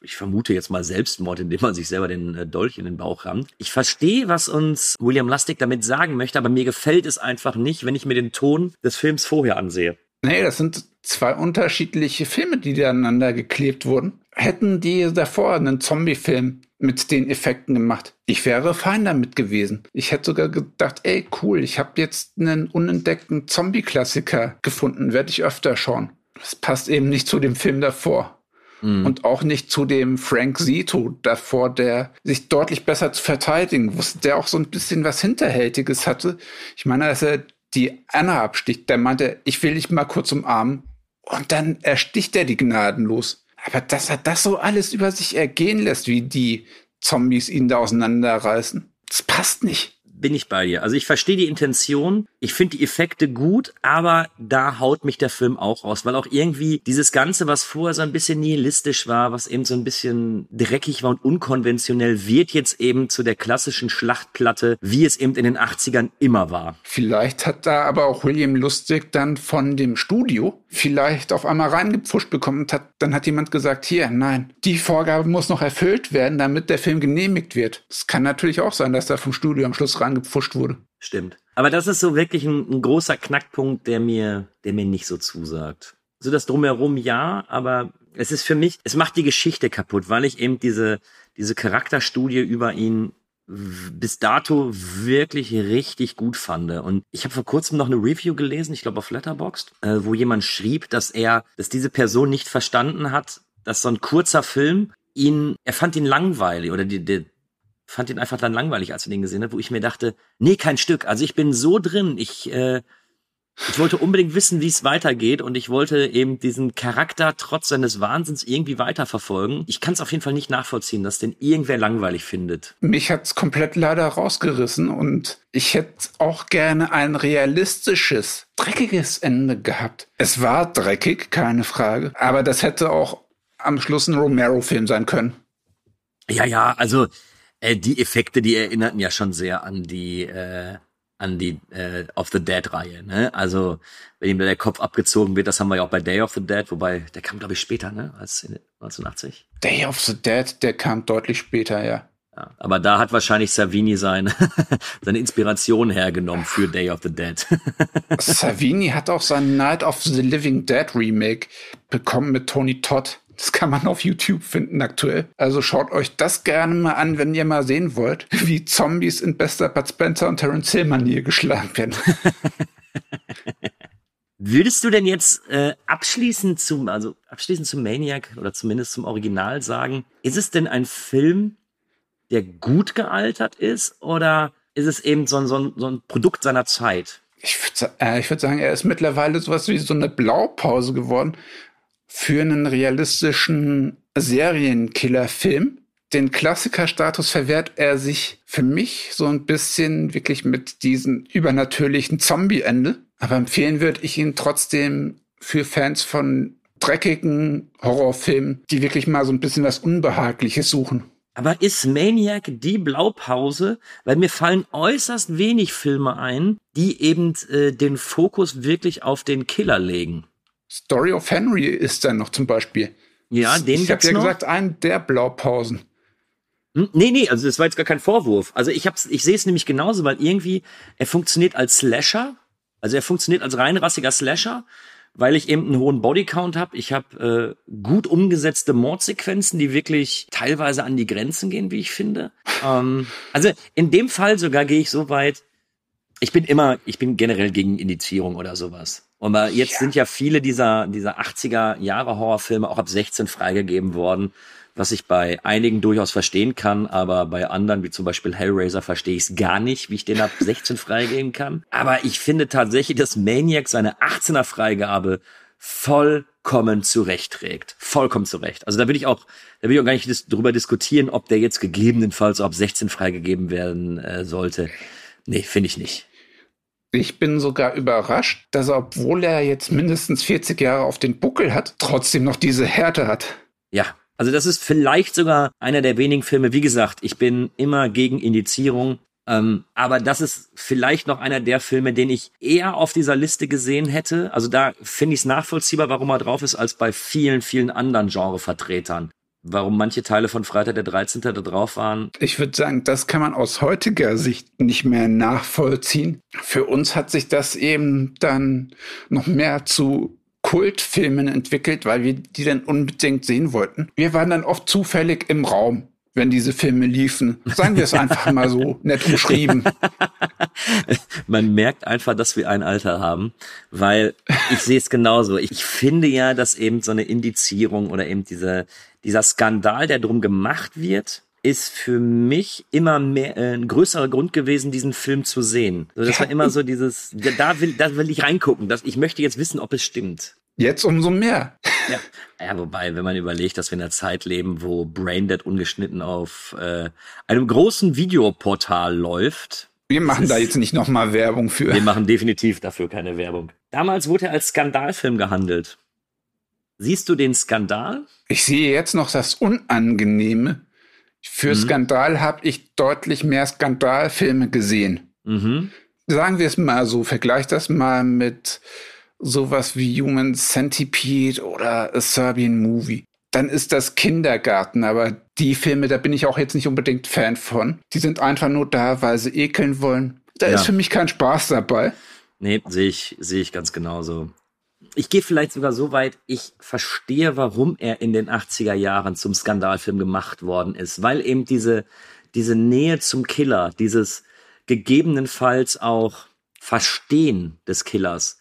ich vermute jetzt mal Selbstmord, indem man sich selber den äh, Dolch in den Bauch rammt. Ich verstehe, was uns William Lustig damit sagen möchte, aber mir gefällt es einfach nicht, wenn ich mir den Ton des Films vorher ansehe. Nee, das sind zwei unterschiedliche Filme, die aneinander geklebt wurden. Hätten die davor einen Zombie-Film mit den Effekten gemacht. Ich wäre fein damit gewesen. Ich hätte sogar gedacht, ey, cool, ich habe jetzt einen unentdeckten Zombie-Klassiker gefunden, werde ich öfter schauen. Das passt eben nicht zu dem Film davor. Mhm. Und auch nicht zu dem Frank Zito davor, der sich deutlich besser zu verteidigen wusste, der auch so ein bisschen was Hinterhältiges hatte. Ich meine, dass er die Anna absticht, der meinte, ich will dich mal kurz umarmen. Und dann ersticht er die gnadenlos. Aber dass er das so alles über sich ergehen lässt, wie die Zombies ihn da auseinanderreißen, das passt nicht bin ich bei dir. Also ich verstehe die Intention, ich finde die Effekte gut, aber da haut mich der Film auch raus, weil auch irgendwie dieses Ganze, was vorher so ein bisschen nihilistisch war, was eben so ein bisschen dreckig war und unkonventionell, wird jetzt eben zu der klassischen Schlachtplatte, wie es eben in den 80ern immer war. Vielleicht hat da aber auch William Lustig dann von dem Studio vielleicht auf einmal reingepfuscht bekommen und hat, dann hat jemand gesagt, hier, nein, die Vorgabe muss noch erfüllt werden, damit der Film genehmigt wird. Es kann natürlich auch sein, dass da vom Studio am Schluss reingepfuscht wurde. Stimmt. Aber das ist so wirklich ein, ein, großer Knackpunkt, der mir, der mir nicht so zusagt. So das drumherum ja, aber es ist für mich, es macht die Geschichte kaputt, weil ich eben diese, diese Charakterstudie über ihn bis dato wirklich richtig gut fand. Und ich habe vor kurzem noch eine Review gelesen, ich glaube auf Letterboxd, äh, wo jemand schrieb, dass er, dass diese Person nicht verstanden hat, dass so ein kurzer Film ihn, er fand ihn langweilig oder die, die fand ihn einfach dann langweilig, als er den gesehen hat, wo ich mir dachte, nee, kein Stück. Also ich bin so drin, ich äh, ich wollte unbedingt wissen, wie es weitergeht und ich wollte eben diesen Charakter trotz seines Wahnsinns irgendwie weiterverfolgen. Ich kann es auf jeden Fall nicht nachvollziehen, dass den irgendwer langweilig findet. Mich hat's komplett leider rausgerissen und ich hätte auch gerne ein realistisches, dreckiges Ende gehabt. Es war dreckig, keine Frage, aber das hätte auch am Schluss ein Romero-Film sein können. Ja, ja, also äh, die Effekte, die erinnerten ja schon sehr an die äh, an die äh, of the Dead Reihe. Ne? Also wenn ihm der Kopf abgezogen wird, das haben wir ja auch bei Day of the Dead, wobei der kam glaube ich später, ne, als in 1980. Day of the Dead, der kam deutlich später, ja. ja aber da hat wahrscheinlich Savini sein, [LAUGHS] seine Inspiration hergenommen für Day of the Dead. [LAUGHS] Savini hat auch sein Night of the Living Dead Remake bekommen mit Tony Todd. Das kann man auf YouTube finden aktuell. Also schaut euch das gerne mal an, wenn ihr mal sehen wollt, wie Zombies in bester Bud Spencer und Terence Hill Manier geschlagen werden. [LAUGHS] Würdest du denn jetzt äh, abschließend zum, also abschließend zum Maniac oder zumindest zum Original sagen, ist es denn ein Film, der gut gealtert ist oder ist es eben so ein, so ein, so ein Produkt seiner Zeit? Ich würde äh, würd sagen, er ist mittlerweile sowas wie so eine Blaupause geworden für einen realistischen Serienkiller-Film. Den Klassikerstatus verwehrt er sich für mich so ein bisschen wirklich mit diesem übernatürlichen Zombie-Ende. Aber empfehlen würde ich ihn trotzdem für Fans von dreckigen Horrorfilmen, die wirklich mal so ein bisschen was Unbehagliches suchen. Aber ist Maniac die Blaupause? Weil mir fallen äußerst wenig Filme ein, die eben äh, den Fokus wirklich auf den Killer legen. Story of Henry ist dann noch zum Beispiel. Ja, den Ich habe ja noch? gesagt, einen der Blaupausen. Hm, nee, nee, also das war jetzt gar kein Vorwurf. Also ich hab's, ich sehe es nämlich genauso, weil irgendwie er funktioniert als Slasher, also er funktioniert als reinrassiger Slasher weil ich eben einen hohen Bodycount habe. Ich habe äh, gut umgesetzte Mordsequenzen, die wirklich teilweise an die Grenzen gehen, wie ich finde. Ähm, also in dem Fall sogar gehe ich so weit. Ich bin immer, ich bin generell gegen Indizierung oder sowas. Aber jetzt ja. sind ja viele dieser, dieser 80er Jahre Horrorfilme auch ab 16 freigegeben worden was ich bei einigen durchaus verstehen kann, aber bei anderen, wie zum Beispiel Hellraiser, verstehe ich es gar nicht, wie ich den ab 16 [LAUGHS] freigeben kann. Aber ich finde tatsächlich, dass Maniac seine 18er Freigabe vollkommen zurechtträgt. Vollkommen zurecht. Also da will ich auch, da will ich auch gar nicht dis darüber diskutieren, ob der jetzt gegebenenfalls ab 16 freigegeben werden äh, sollte. Nee, finde ich nicht. Ich bin sogar überrascht, dass er, obwohl er jetzt mindestens 40 Jahre auf den Buckel hat, trotzdem noch diese Härte hat. Ja, also das ist vielleicht sogar einer der wenigen Filme. Wie gesagt, ich bin immer gegen Indizierung. Ähm, aber das ist vielleicht noch einer der Filme, den ich eher auf dieser Liste gesehen hätte. Also da finde ich es nachvollziehbar, warum er drauf ist, als bei vielen, vielen anderen Genrevertretern. Warum manche Teile von Freitag der 13. da drauf waren. Ich würde sagen, das kann man aus heutiger Sicht nicht mehr nachvollziehen. Für uns hat sich das eben dann noch mehr zu Kultfilmen entwickelt, weil wir die dann unbedingt sehen wollten. Wir waren dann oft zufällig im Raum, wenn diese Filme liefen. Sagen wir es [LAUGHS] einfach mal so nett umschrieben. [LAUGHS] Man merkt einfach, dass wir ein Alter haben, weil ich sehe es genauso. Ich finde ja, dass eben so eine Indizierung oder eben dieser, dieser Skandal, der drum gemacht wird, ist für mich immer mehr äh, ein größerer Grund gewesen, diesen Film zu sehen. So, das ja. war immer so dieses, da will, da will ich reingucken. Das, ich möchte jetzt wissen, ob es stimmt. Jetzt umso mehr. Ja. ja, wobei, wenn man überlegt, dass wir in einer Zeit leben, wo Braindead ungeschnitten auf äh, einem großen Videoportal läuft. Wir machen da jetzt nicht nochmal Werbung für. Wir machen definitiv dafür keine Werbung. Damals wurde er als Skandalfilm gehandelt. Siehst du den Skandal? Ich sehe jetzt noch das Unangenehme. Für mhm. Skandal habe ich deutlich mehr Skandalfilme gesehen. Mhm. Sagen wir es mal so, vergleich das mal mit sowas wie Human Centipede oder A Serbian Movie. Dann ist das Kindergarten, aber die Filme, da bin ich auch jetzt nicht unbedingt Fan von. Die sind einfach nur da, weil sie ekeln wollen. Da ja. ist für mich kein Spaß dabei. Nee, sehe ich, sehe ich ganz genauso. Ich gehe vielleicht sogar so weit, ich verstehe, warum er in den 80er Jahren zum Skandalfilm gemacht worden ist, weil eben diese, diese Nähe zum Killer, dieses gegebenenfalls auch Verstehen des Killers,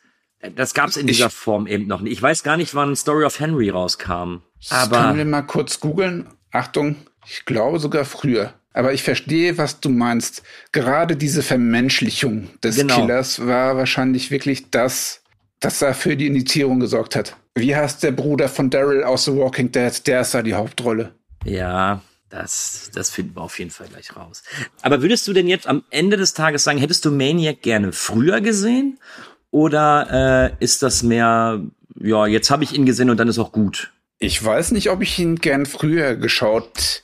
das gab es in dieser ich, Form eben noch nicht. Ich weiß gar nicht, wann Story of Henry rauskam. Aber können wir mal kurz googeln. Achtung, ich glaube sogar früher. Aber ich verstehe, was du meinst. Gerade diese Vermenschlichung des genau. Killers war wahrscheinlich wirklich das, das da für die Indizierung gesorgt hat. Wie heißt der Bruder von Daryl aus The Walking Dead? Der ist da die Hauptrolle. Ja, das, das finden wir auf jeden Fall gleich raus. Aber würdest du denn jetzt am Ende des Tages sagen, hättest du Maniac gerne früher gesehen? Oder äh, ist das mehr, ja, jetzt habe ich ihn gesehen und dann ist auch gut? Ich weiß nicht, ob ich ihn gern früher geschaut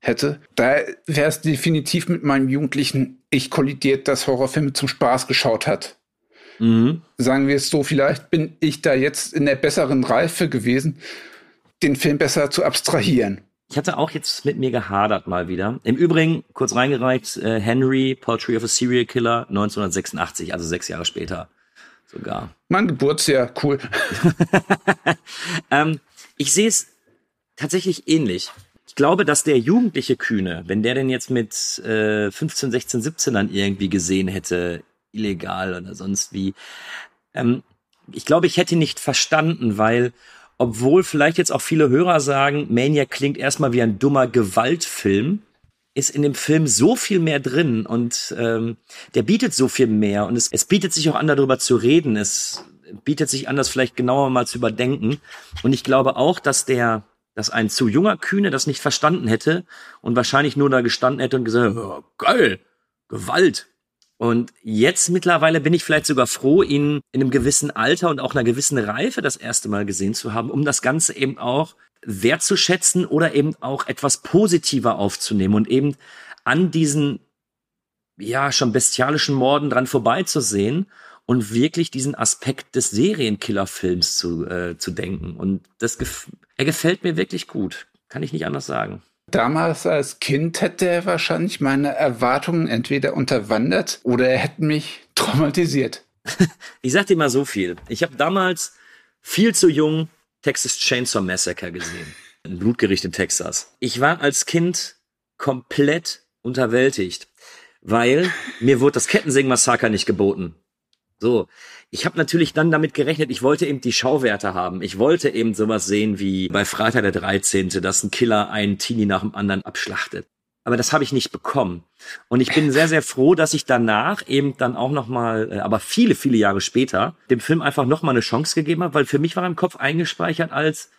hätte. Da wäre es definitiv mit meinem jugendlichen Ich kollidiert, das Horrorfilme zum Spaß geschaut hat. Mhm. Sagen wir es so, vielleicht bin ich da jetzt in der besseren Reife gewesen, den Film besser zu abstrahieren. Ich hatte auch jetzt mit mir gehadert mal wieder. Im Übrigen, kurz reingereicht, äh, Henry, Poetry of a Serial Killer, 1986, also sechs Jahre später sogar. Mein Geburtsjahr, cool. [LAUGHS] ähm, ich sehe es tatsächlich ähnlich. Ich glaube, dass der jugendliche Kühne, wenn der denn jetzt mit äh, 15, 16, 17 dann irgendwie gesehen hätte, illegal oder sonst wie. Ähm, ich glaube, ich hätte nicht verstanden, weil obwohl vielleicht jetzt auch viele Hörer sagen, Maniac klingt erstmal wie ein dummer Gewaltfilm, ist in dem Film so viel mehr drin und ähm, der bietet so viel mehr und es, es bietet sich auch an, darüber zu reden. Es bietet sich an, das vielleicht genauer mal zu überdenken. Und ich glaube auch, dass der, dass ein zu junger Kühne das nicht verstanden hätte und wahrscheinlich nur da gestanden hätte und gesagt, oh, geil, Gewalt, und jetzt mittlerweile bin ich vielleicht sogar froh, ihn in einem gewissen Alter und auch einer gewissen Reife das erste Mal gesehen zu haben, um das Ganze eben auch wertzuschätzen oder eben auch etwas positiver aufzunehmen und eben an diesen, ja, schon bestialischen Morden dran vorbeizusehen und wirklich diesen Aspekt des Serienkillerfilms zu, äh, zu denken. Und das, gef er gefällt mir wirklich gut. Kann ich nicht anders sagen. Damals als Kind hätte er wahrscheinlich meine Erwartungen entweder unterwandert oder er hätte mich traumatisiert. [LAUGHS] ich sag dir mal so viel. Ich habe damals viel zu jung Texas Chainsaw Massacre gesehen. Ein Blutgericht in Texas. Ich war als Kind komplett unterwältigt, weil mir wurde das Kettensägen-Massaker nicht geboten. So, ich habe natürlich dann damit gerechnet, ich wollte eben die Schauwerte haben. Ich wollte eben sowas sehen wie bei Freitag der 13., dass ein Killer einen Teenie nach dem anderen abschlachtet. Aber das habe ich nicht bekommen. Und ich bin sehr, sehr froh, dass ich danach eben dann auch nochmal, äh, aber viele, viele Jahre später, dem Film einfach nochmal eine Chance gegeben habe, weil für mich war im Kopf eingespeichert als,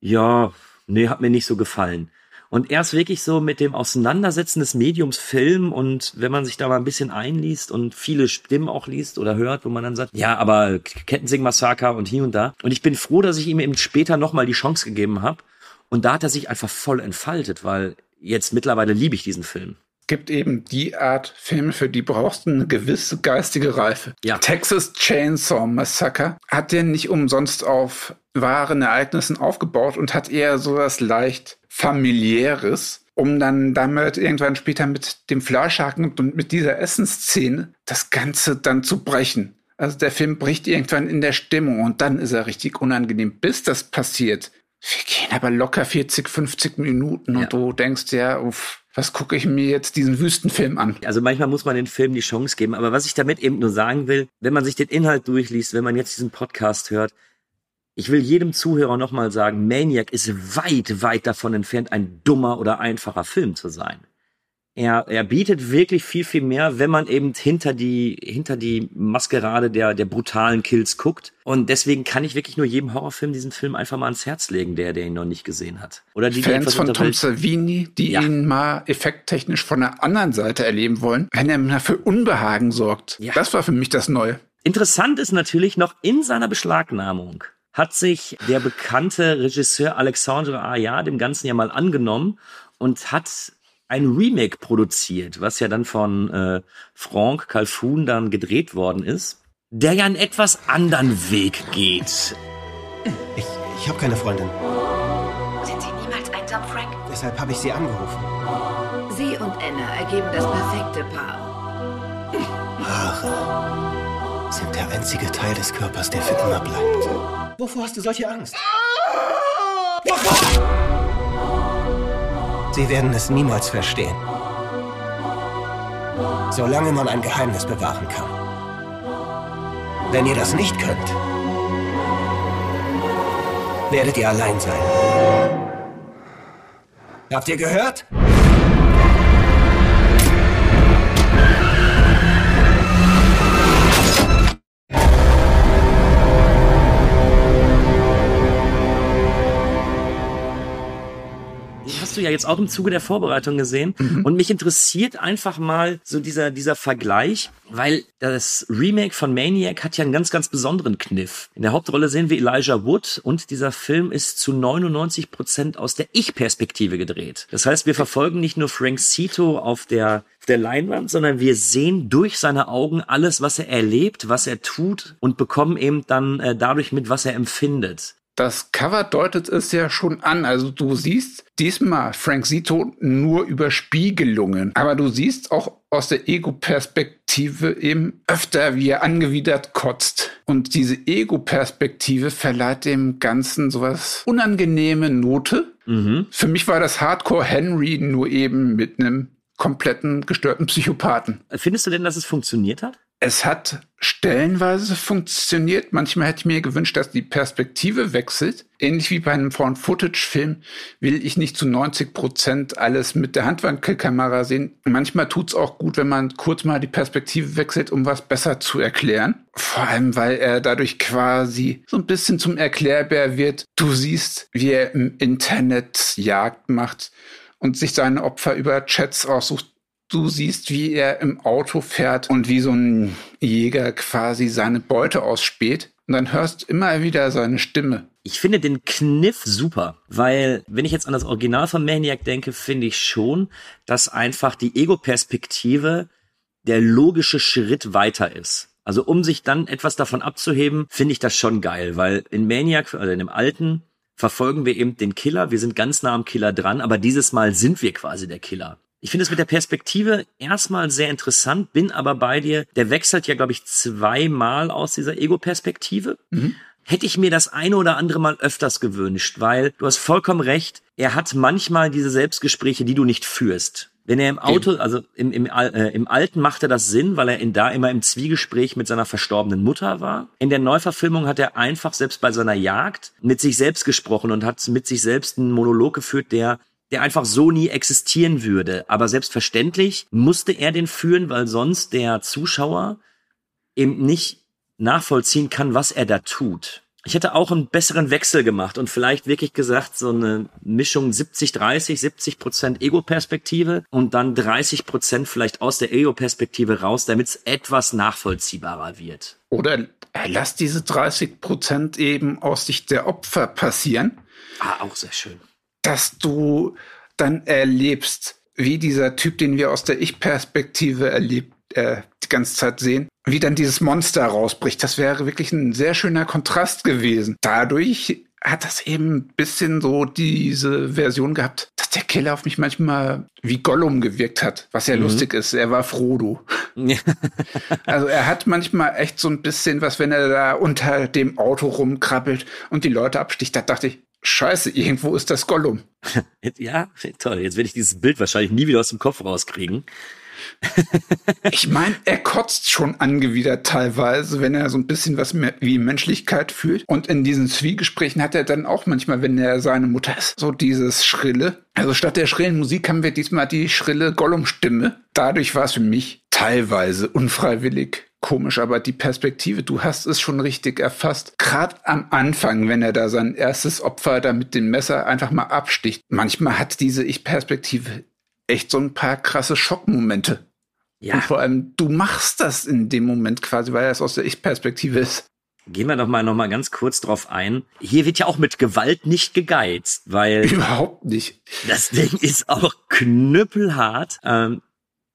ja, nee, hat mir nicht so gefallen. Und erst wirklich so mit dem Auseinandersetzen des Mediums Film und wenn man sich da mal ein bisschen einliest und viele Stimmen auch liest oder hört, wo man dann sagt, ja, aber Kettensing-Massaker und hier und da. Und ich bin froh, dass ich ihm eben später nochmal die Chance gegeben habe. Und da hat er sich einfach voll entfaltet, weil jetzt mittlerweile liebe ich diesen Film gibt eben die Art Filme, für die brauchst du eine gewisse geistige Reife. Ja. Texas Chainsaw Massacre hat den nicht umsonst auf wahren Ereignissen aufgebaut und hat eher so was leicht familiäres, um dann damit irgendwann später mit dem Fleischhaken und mit dieser Essensszene das Ganze dann zu brechen. Also der Film bricht irgendwann in der Stimmung und dann ist er richtig unangenehm. Bis das passiert, wir gehen aber locker 40, 50 Minuten und du denkst ja, uff, was gucke ich mir jetzt diesen Wüstenfilm an? Also manchmal muss man den Film die Chance geben, aber was ich damit eben nur sagen will, wenn man sich den Inhalt durchliest, wenn man jetzt diesen Podcast hört, ich will jedem Zuhörer nochmal sagen, Maniac ist weit, weit davon entfernt, ein dummer oder einfacher Film zu sein. Er, er bietet wirklich viel, viel mehr, wenn man eben hinter die, hinter die Maskerade der, der brutalen Kills guckt. Und deswegen kann ich wirklich nur jedem Horrorfilm diesen Film einfach mal ans Herz legen, der, der ihn noch nicht gesehen hat. Oder die, Fans die von Tom Savini, die ja. ihn mal effekttechnisch von der anderen Seite erleben wollen, wenn er für Unbehagen sorgt. Ja. Das war für mich das Neue. Interessant ist natürlich noch in seiner Beschlagnahmung hat sich der bekannte Regisseur Alexandre Aja dem Ganzen ja mal angenommen und hat ein Remake produziert, was ja dann von äh, Franck Calfoun dann gedreht worden ist, der ja einen etwas anderen Weg geht. Ich, ich habe keine Freundin. Sind Sie niemals einsam, Frank? Deshalb habe ich Sie angerufen. Sie und Anna ergeben das perfekte Paar. Haare sind der einzige Teil des Körpers, der für immer bleibt. Wovor hast du solche Angst? Wovor? Sie werden es niemals verstehen. Solange man ein Geheimnis bewahren kann. Wenn ihr das nicht könnt, werdet ihr allein sein. Habt ihr gehört? Du ja jetzt auch im Zuge der Vorbereitung gesehen. Mhm. Und mich interessiert einfach mal so dieser, dieser Vergleich, weil das Remake von Maniac hat ja einen ganz, ganz besonderen Kniff. In der Hauptrolle sehen wir Elijah Wood und dieser Film ist zu 99 Prozent aus der Ich-Perspektive gedreht. Das heißt, wir verfolgen nicht nur Frank Cito auf der der Leinwand, sondern wir sehen durch seine Augen alles, was er erlebt, was er tut und bekommen eben dann äh, dadurch mit, was er empfindet. Das Cover deutet es ja schon an. Also du siehst diesmal Frank Zito nur über Spiegelungen. Aber du siehst auch aus der Ego-Perspektive eben öfter, wie er angewidert kotzt. Und diese Ego-Perspektive verleiht dem Ganzen sowas unangenehme Note. Mhm. Für mich war das Hardcore Henry nur eben mit einem kompletten gestörten Psychopathen. Findest du denn, dass es funktioniert hat? Es hat stellenweise funktioniert. Manchmal hätte ich mir gewünscht, dass die Perspektive wechselt. Ähnlich wie bei einem Found-Footage-Film will ich nicht zu 90 Prozent alles mit der Handwandkamera sehen. Manchmal tut's auch gut, wenn man kurz mal die Perspektive wechselt, um was besser zu erklären. Vor allem, weil er dadurch quasi so ein bisschen zum Erklärbär wird. Du siehst, wie er im Internet Jagd macht und sich seine Opfer über Chats aussucht Du siehst, wie er im Auto fährt und wie so ein Jäger quasi seine Beute ausspäht. Und dann hörst immer wieder seine Stimme. Ich finde den Kniff super, weil wenn ich jetzt an das Original von Maniac denke, finde ich schon, dass einfach die Ego-Perspektive der logische Schritt weiter ist. Also um sich dann etwas davon abzuheben, finde ich das schon geil, weil in Maniac, oder in dem alten, verfolgen wir eben den Killer. Wir sind ganz nah am Killer dran, aber dieses Mal sind wir quasi der Killer. Ich finde es mit der Perspektive erstmal sehr interessant, bin aber bei dir. Der wechselt ja, glaube ich, zweimal aus dieser Ego-Perspektive. Mhm. hätte ich mir das eine oder andere Mal öfters gewünscht, weil du hast vollkommen recht, er hat manchmal diese Selbstgespräche, die du nicht führst. Wenn er im Auto, also im, im, äh, im Alten machte das Sinn, weil er in da immer im Zwiegespräch mit seiner verstorbenen Mutter war. In der Neuverfilmung hat er einfach selbst bei seiner Jagd mit sich selbst gesprochen und hat mit sich selbst einen Monolog geführt, der der einfach so nie existieren würde. Aber selbstverständlich musste er den führen, weil sonst der Zuschauer eben nicht nachvollziehen kann, was er da tut. Ich hätte auch einen besseren Wechsel gemacht und vielleicht wirklich gesagt, so eine Mischung 70, 30, 70 Prozent Ego-Perspektive und dann 30 Prozent vielleicht aus der Ego-Perspektive raus, damit es etwas nachvollziehbarer wird. Oder lass diese 30 Prozent eben aus Sicht der Opfer passieren. Ah, auch sehr schön. Dass du dann erlebst, wie dieser Typ, den wir aus der Ich-Perspektive erlebt, äh, die ganze Zeit sehen, wie dann dieses Monster rausbricht. Das wäre wirklich ein sehr schöner Kontrast gewesen. Dadurch hat das eben ein bisschen so diese Version gehabt, dass der Killer auf mich manchmal wie Gollum gewirkt hat, was ja mhm. lustig ist. Er war Frodo. [LAUGHS] also er hat manchmal echt so ein bisschen was, wenn er da unter dem Auto rumkrabbelt und die Leute absticht. Da dachte ich, Scheiße, irgendwo ist das Gollum. [LAUGHS] ja, toll. Jetzt werde ich dieses Bild wahrscheinlich nie wieder aus dem Kopf rauskriegen [LAUGHS] ich meine, er kotzt schon angewidert teilweise, wenn er so ein bisschen was mehr wie Menschlichkeit fühlt. Und in diesen Zwiegesprächen hat er dann auch manchmal, wenn er seine Mutter ist, so dieses Schrille. Also statt der schrillen Musik haben wir diesmal die schrille Gollum-Stimme. Dadurch war es für mich teilweise unfreiwillig komisch, aber die Perspektive, du hast es schon richtig erfasst. Gerade am Anfang, wenn er da sein erstes Opfer da mit dem Messer einfach mal absticht. Manchmal hat diese Ich-Perspektive echt so ein paar krasse Schockmomente. Ja. Und vor allem, du machst das in dem Moment quasi, weil das aus der Ich-Perspektive ist. Gehen wir doch mal noch mal ganz kurz drauf ein. Hier wird ja auch mit Gewalt nicht gegeizt, weil [LAUGHS] überhaupt nicht. Das Ding ist auch knüppelhart. Ähm,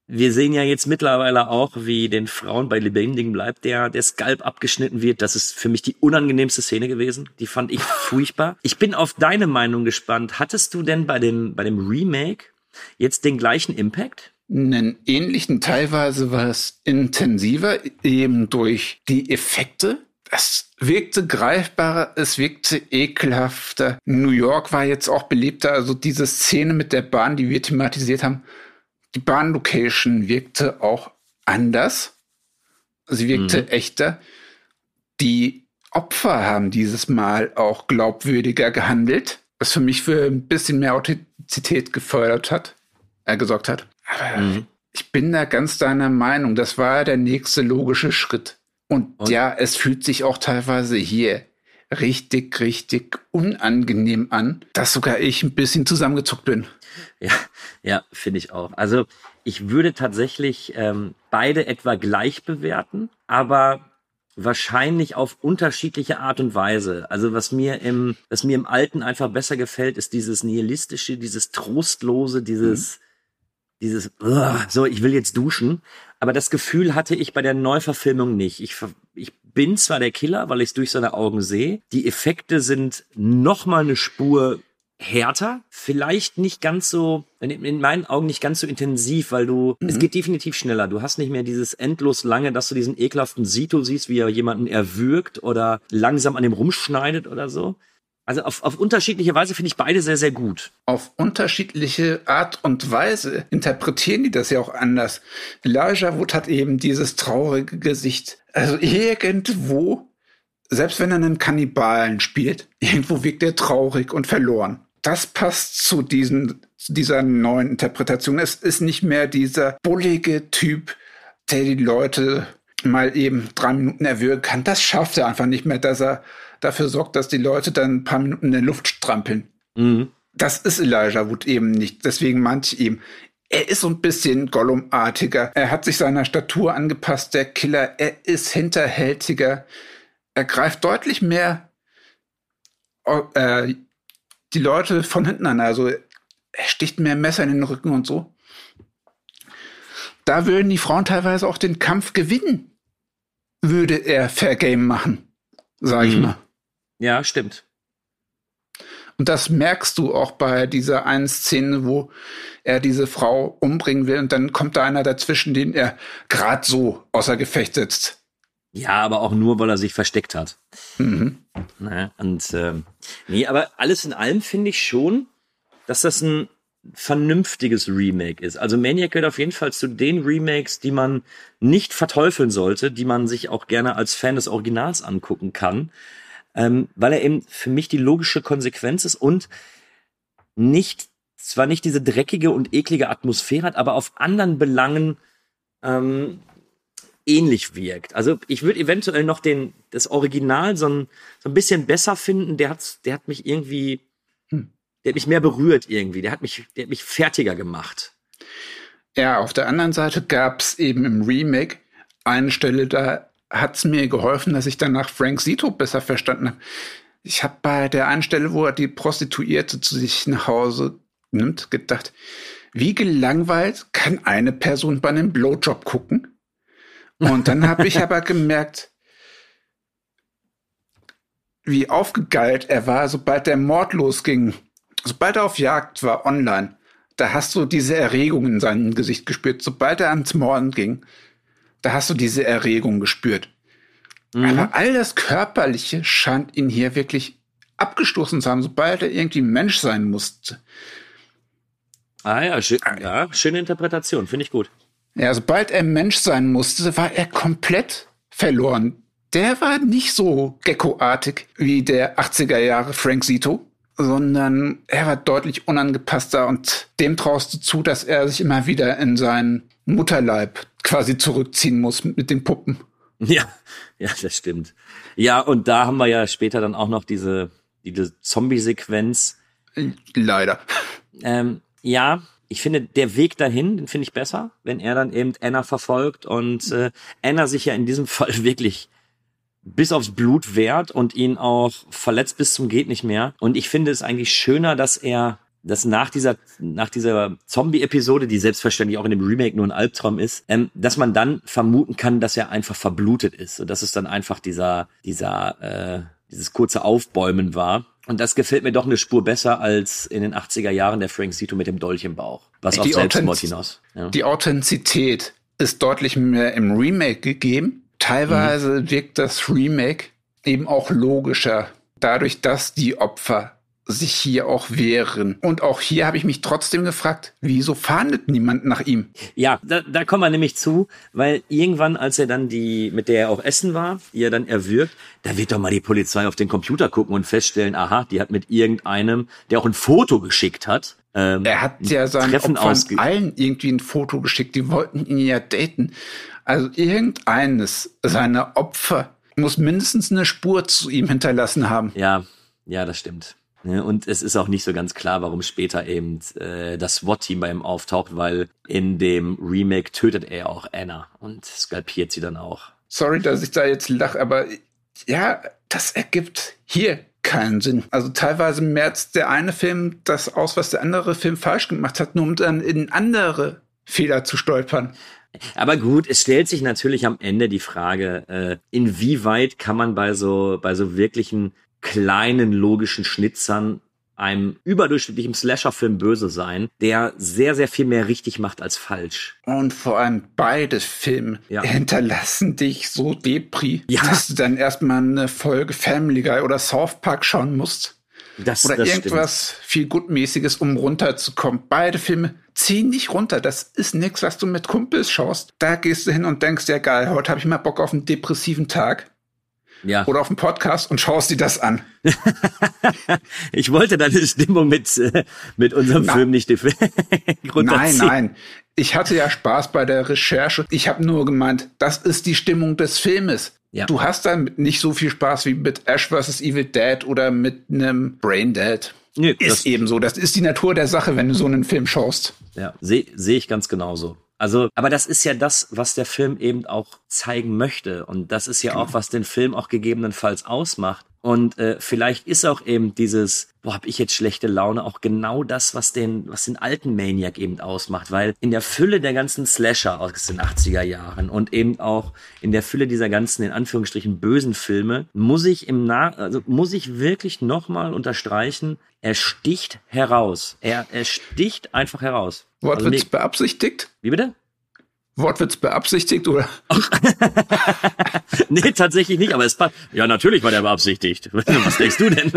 wir sehen ja jetzt mittlerweile auch, wie den Frauen bei Lebendigen bleibt, der der Skalp abgeschnitten wird. Das ist für mich die unangenehmste Szene gewesen. Die fand ich furchtbar. Ich bin auf deine Meinung gespannt. Hattest du denn bei dem bei dem Remake jetzt den gleichen Impact? Einen ähnlichen, teilweise war es intensiver, eben durch die Effekte. Es wirkte greifbarer, es wirkte ekelhafter. New York war jetzt auch beliebter, also diese Szene mit der Bahn, die wir thematisiert haben, die Bahnlocation wirkte auch anders. Sie wirkte mhm. echter. Die Opfer haben dieses Mal auch glaubwürdiger gehandelt was für mich für ein bisschen mehr Authentizität gefördert hat, äh, gesorgt hat. Aber mhm. ich bin da ganz deiner Meinung. Das war der nächste logische Schritt. Und, Und, ja, es fühlt sich auch teilweise hier richtig, richtig unangenehm an, dass sogar ich ein bisschen zusammengezuckt bin. Ja, ja, finde ich auch. Also ich würde tatsächlich ähm, beide etwa gleich bewerten, aber wahrscheinlich auf unterschiedliche Art und Weise. Also was mir im, was mir im Alten einfach besser gefällt, ist dieses nihilistische, dieses trostlose, dieses, mhm. dieses, uh, so, ich will jetzt duschen. Aber das Gefühl hatte ich bei der Neuverfilmung nicht. Ich, ich bin zwar der Killer, weil ich es durch seine Augen sehe. Die Effekte sind noch mal eine Spur härter, vielleicht nicht ganz so, in meinen Augen nicht ganz so intensiv, weil du, mhm. es geht definitiv schneller. Du hast nicht mehr dieses endlos lange, dass du diesen ekelhaften Sito siehst, wie er jemanden erwürgt oder langsam an dem rumschneidet oder so. Also auf, auf unterschiedliche Weise finde ich beide sehr, sehr gut. Auf unterschiedliche Art und Weise interpretieren die das ja auch anders. Elijah Wood hat eben dieses traurige Gesicht. Also irgendwo selbst wenn er einen Kannibalen spielt, [LAUGHS] irgendwo wirkt er traurig und verloren das passt zu diesen, dieser neuen Interpretation. Es ist nicht mehr dieser bullige Typ, der die Leute mal eben drei Minuten erwürgen kann. Das schafft er einfach nicht mehr, dass er dafür sorgt, dass die Leute dann ein paar Minuten in der Luft strampeln. Mhm. Das ist Elijah Wood eben nicht. Deswegen meinte ich ihm, er ist so ein bisschen Gollum-artiger. Er hat sich seiner Statur angepasst, der Killer. Er ist hinterhältiger. Er greift deutlich mehr äh, die Leute von hinten an. Also er sticht ein Messer in den Rücken und so. Da würden die Frauen teilweise auch den Kampf gewinnen, würde er Fair Game machen, sag ich mhm. mal. Ja, stimmt. Und das merkst du auch bei dieser einen Szene, wo er diese Frau umbringen will und dann kommt da einer dazwischen, den er gerade so außer Gefecht setzt. Ja, aber auch nur, weil er sich versteckt hat. Mhm. Na, und ähm, nee, aber alles in allem finde ich schon, dass das ein vernünftiges Remake ist. Also Maniac gehört auf jeden Fall zu den Remakes, die man nicht verteufeln sollte, die man sich auch gerne als Fan des Originals angucken kann, ähm, weil er eben für mich die logische Konsequenz ist und nicht zwar nicht diese dreckige und eklige Atmosphäre hat, aber auf anderen Belangen ähm, ähnlich wirkt. Also ich würde eventuell noch den das Original so ein, so ein bisschen besser finden. Der hat der hat mich irgendwie Hm. der hat mich mehr berührt irgendwie. Der hat mich der hat mich fertiger gemacht. Ja, auf der anderen Seite gab's eben im Remake eine Stelle, da hat's mir geholfen, dass ich danach Frank Zito besser verstanden habe. Ich habe bei der einen Stelle, wo er die Prostituierte zu sich nach Hause nimmt, gedacht, wie gelangweilt kann eine Person bei einem Blowjob gucken? Und dann habe ich aber gemerkt, wie aufgegeilt er war, sobald der Mord losging, sobald er auf Jagd war online. Da hast du diese Erregung in seinem Gesicht gespürt. Sobald er ans Morden ging, da hast du diese Erregung gespürt. Aber all das Körperliche scheint ihn hier wirklich abgestoßen zu haben, sobald er irgendwie Mensch sein musste. Ah ja, schön, ja schöne Interpretation, finde ich gut. Ja, sobald er Mensch sein musste, war er komplett verloren. Der war nicht so geckoartig wie der 80er Jahre Frank Zito, sondern er war deutlich unangepasster und dem traust du zu, dass er sich immer wieder in seinen Mutterleib quasi zurückziehen muss mit den Puppen. Ja, ja, das stimmt. Ja, und da haben wir ja später dann auch noch diese, diese Zombie-Sequenz. Leider. Ähm, ja, ich finde, der Weg dahin, den finde ich besser, wenn er dann eben Anna verfolgt und äh, Anna sich ja in diesem [LAUGHS] Fall wirklich bis aufs Blut wehrt und ihn auch verletzt bis zum geht nicht mehr. Und ich finde es eigentlich schöner, dass er dass nach dieser nach dieser Zombie-Episode, die selbstverständlich auch in dem Remake nur ein Albtraum ist, ähm, dass man dann vermuten kann, dass er einfach verblutet ist und dass es dann einfach dieser dieser äh, dieses kurze Aufbäumen war. Und das gefällt mir doch eine Spur besser als in den 80er Jahren der Frank Zito mit dem Dolch im Bauch. Was Die Selbstmord hinaus. Ja. Die Authentizität ist deutlich mehr im Remake gegeben. Teilweise Mhm. wirkt das Remake eben auch logischer, dadurch, dass die Opfer sich hier auch wehren. Und auch hier habe ich mich trotzdem gefragt, wieso fahndet niemand nach ihm? Ja, da, da kommen wir nämlich zu, weil irgendwann, als er dann die, mit der er auch essen war, ihr dann erwürgt, da wird doch mal die Polizei auf den Computer gucken und feststellen, aha, die hat mit irgendeinem, der auch ein Foto geschickt hat. Ähm, Er hat ja seinen Treffen Opfern allen irgendwie ein Foto geschickt, die wollten ihn ja daten. Also irgendeines seiner Opfer muss mindestens eine Spur zu ihm hinterlassen haben. Ja, ja, das stimmt. Ja, Und es ist auch nicht so ganz klar, warum später eben äh, das SWAT-Team bei ihm auftaucht, weil in dem Remake tötet er auch Anna und skalpiert sie dann auch. Sorry, dass ich da jetzt lache, aber ja, das ergibt hier keinen Sinn. Also teilweise merzt der eine Film das aus, was der andere Film falsch gemacht hat, nur um dann in andere Fehler zu stolpern. Aber gut, es stellt sich natürlich am Ende die Frage, äh, inwieweit kann man bei so, bei so wirklichen kleinen logischen Schnitzern einem überdurchschnittlichen Slasher-Film böse sein, der sehr, sehr viel mehr richtig macht als falsch. Und vor allem beide Filme Ja. hinterlassen dich so Depri, Ja. dass du dann erstmal eine Folge Family Guy oder South Park schauen musst. Das, Oder das irgendwas viel Gutmäßiges, um runterzukommen. Beide Filme ziehen nicht runter. Das ist nichts, was du mit Kumpels schaust. Da gehst du hin und denkst, ja geil, heute habe ich mal Bock auf einen depressiven Tag. Ja. Oder auf einen Podcast und schaust dir das an. [LAUGHS] Ich wollte deine Stimmung mit, äh, mit unserem Na. Film nicht [LAUGHS] Nein, runterziehen. nein. Ich hatte ja Spaß bei der Recherche. Ich habe nur gemeint, das ist die Stimmung des Filmes. Ja. Du hast damit nicht so viel Spaß wie mit Ash vs. Evil Dead oder mit einem Brain Dead. Das- ist eben so. Das ist die Natur der Sache, wenn du so einen Film schaust. Ja, sehe seh ich ganz genauso. Also, aber das ist ja das, was der Film eben auch zeigen möchte. Und das ist ja auch, was den Film auch gegebenenfalls ausmacht. Und äh, vielleicht ist auch eben dieses, boah, hab ich jetzt schlechte Laune, auch genau das, was den, was den alten Maniac eben ausmacht. Weil in der Fülle der ganzen Slasher aus den 80er Jahren und eben auch in der Fülle dieser ganzen, in Anführungsstrichen, bösen Filme, muss ich im Nach, also muss ich wirklich nochmal unterstreichen, er sticht heraus. Er, er sticht einfach heraus. Also Wortwitz mir- beabsichtigt? wie bitte? Wortwitz beabsichtigt oder? [LAUGHS] nee, tatsächlich nicht, aber es passt. Ja, natürlich war der beabsichtigt. [LAUGHS] Was denkst du denn?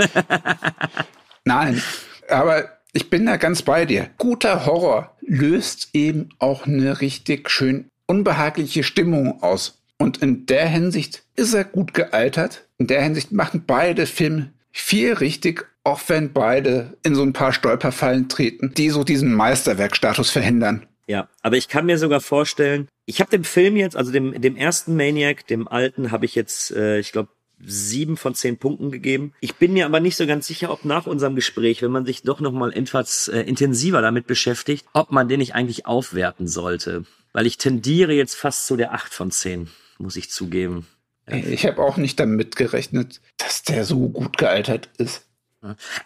[LAUGHS] Nein, aber ich bin da ganz bei dir. Guter Horror löst eben auch eine richtig schön unbehagliche Stimmung aus. Und in der Hinsicht ist er gut gealtert. In der Hinsicht machen beide Filme viel richtig, auch wenn beide in so ein paar Stolperfallen treten, die so diesen Meisterwerkstatus verhindern. Ja, aber ich kann mir sogar vorstellen, ich habe dem Film jetzt, also dem, dem ersten Maniac, dem alten, habe ich jetzt, äh, ich glaube, sieben von zehn Punkten gegeben. Ich bin mir aber nicht so ganz sicher, ob nach unserem Gespräch, wenn man sich doch noch mal etwas äh, intensiver damit beschäftigt, ob man den nicht eigentlich aufwerten sollte. Weil ich tendiere jetzt fast zu der acht von zehn, muss ich zugeben. Ich habe auch nicht damit gerechnet, dass der so gut gealtert ist.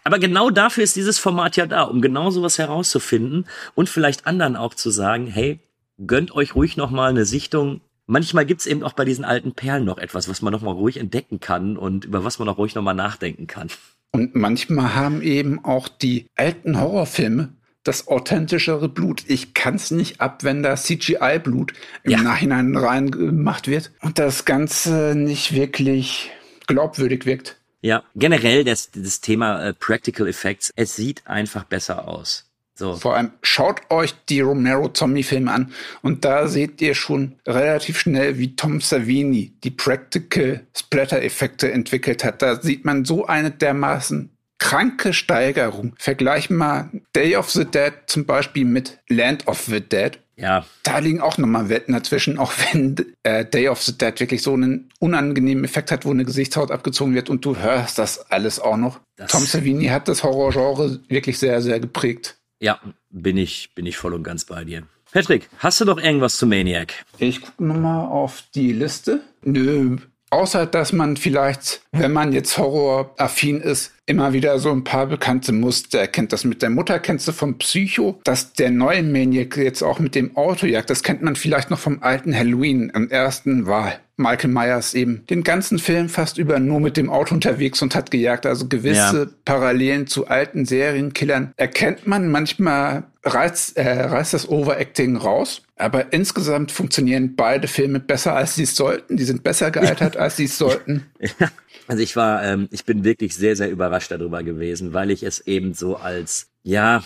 Aber genau dafür ist dieses Format ja da, um genau sowas herauszufinden und vielleicht anderen auch zu sagen, hey, gönnt euch ruhig noch mal eine Sichtung. Manchmal gibt's eben auch bei diesen alten Perlen noch etwas, was man noch mal ruhig entdecken kann und über was man auch ruhig noch mal nachdenken kann. Und manchmal haben eben auch die alten Horrorfilme das authentischere Blut. Ich kann's nicht ab, wenn da CGI-Blut im ja. Nachhinein reingemacht wird und das Ganze nicht wirklich glaubwürdig wirkt. Ja, generell das, das Thema äh, Practical Effects, es sieht einfach besser aus. So. Vor allem schaut euch die Romero-Zombie-Filme an und da seht ihr schon relativ schnell, wie Tom Savini die Practical Splatter-Effekte entwickelt hat. Da sieht man so eine dermaßen kranke Steigerung. Vergleich mal Day of the Dead zum Beispiel mit Land of the Dead. Ja. Da liegen auch nochmal Wetten dazwischen, auch wenn äh, Day of the Dead wirklich so einen unangenehmen Effekt hat, wo eine Gesichtshaut abgezogen wird und du hörst das alles auch noch. Das Tom Savini hat das Horrorgenre wirklich sehr, sehr geprägt. Ja, bin ich, bin ich voll und ganz bei dir. Patrick, hast du noch irgendwas zu Maniac? Ich gucke nochmal auf die Liste. Nö, Außer, dass man vielleicht, wenn man jetzt horroraffin ist, immer wieder so ein paar bekannte Muster erkennt. Das mit der Mutter kennst du vom Psycho, dass der neue Maniac jetzt auch mit dem Auto jagt, das kennt man vielleicht noch vom alten Halloween im ersten Wahl. Michael Myers eben den ganzen Film fast über nur mit dem Auto unterwegs und hat gejagt. Also gewisse ja. Parallelen zu alten Serienkillern erkennt man. Manchmal reißt, äh, reißt das Overacting raus. Aber insgesamt funktionieren beide Filme besser, als sie es sollten. Die sind besser gealtert, als sie es [LAUGHS] sollten. Ja. Also ich war, ähm, ich bin wirklich sehr, sehr überrascht darüber gewesen, weil ich es eben so als, ja,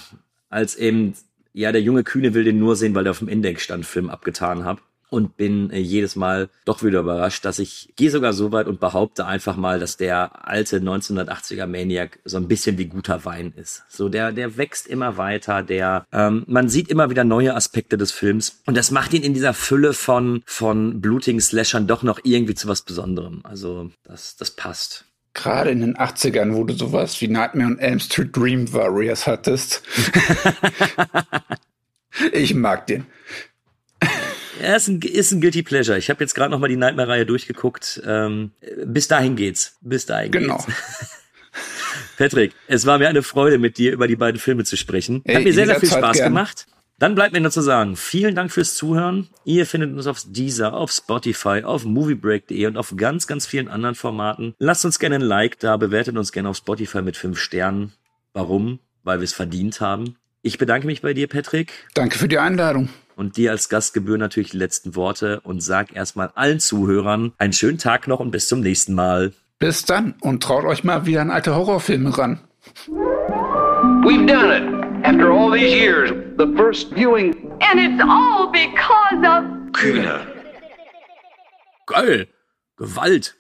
als eben, ja, der junge Kühne will den nur sehen, weil der auf dem Index stand, Film abgetan habe und bin äh, jedes Mal doch wieder überrascht, dass ich gehe sogar so weit und behaupte einfach mal, dass der alte 1980er Maniac so ein bisschen wie guter Wein ist. So der der wächst immer weiter, der ähm, man sieht immer wieder neue Aspekte des Films und das macht ihn in dieser Fülle von von blutigen Slashern doch noch irgendwie zu was Besonderem. Also das das passt. Gerade in den 80ern, wo du sowas wie Nightmare on Elm Street Dream Warriors hattest. [LAUGHS] ich mag den. Ja, ist ein, ist ein Guilty Pleasure. Ich habe jetzt gerade noch mal die Nightmare-Reihe durchgeguckt. Ähm, bis dahin geht's. Bis dahin genau. geht's. [LAUGHS] Patrick, es war mir eine Freude, mit dir über die beiden Filme zu sprechen. Hat Ey, mir sehr, sehr viel Spaß gern. gemacht. Dann bleibt mir nur zu sagen, vielen Dank fürs Zuhören. Ihr findet uns auf Deezer, auf Spotify, auf moviebreak.de und auf ganz, ganz vielen anderen Formaten. Lasst uns gerne ein Like da, bewertet uns gerne auf Spotify mit fünf Sternen. Warum? Weil wir es verdient haben. Ich bedanke mich bei dir, Patrick. Danke für die Einladung. Und dir als Gastgebühr natürlich die letzten Worte und sag erstmal allen Zuhörern einen schönen Tag noch und bis zum nächsten Mal. Bis dann und traut euch mal wieder an alte Horrorfilme ran. We've done it. After all these years, the first viewing. And it's all because of. Kühne. Geil. Gewalt.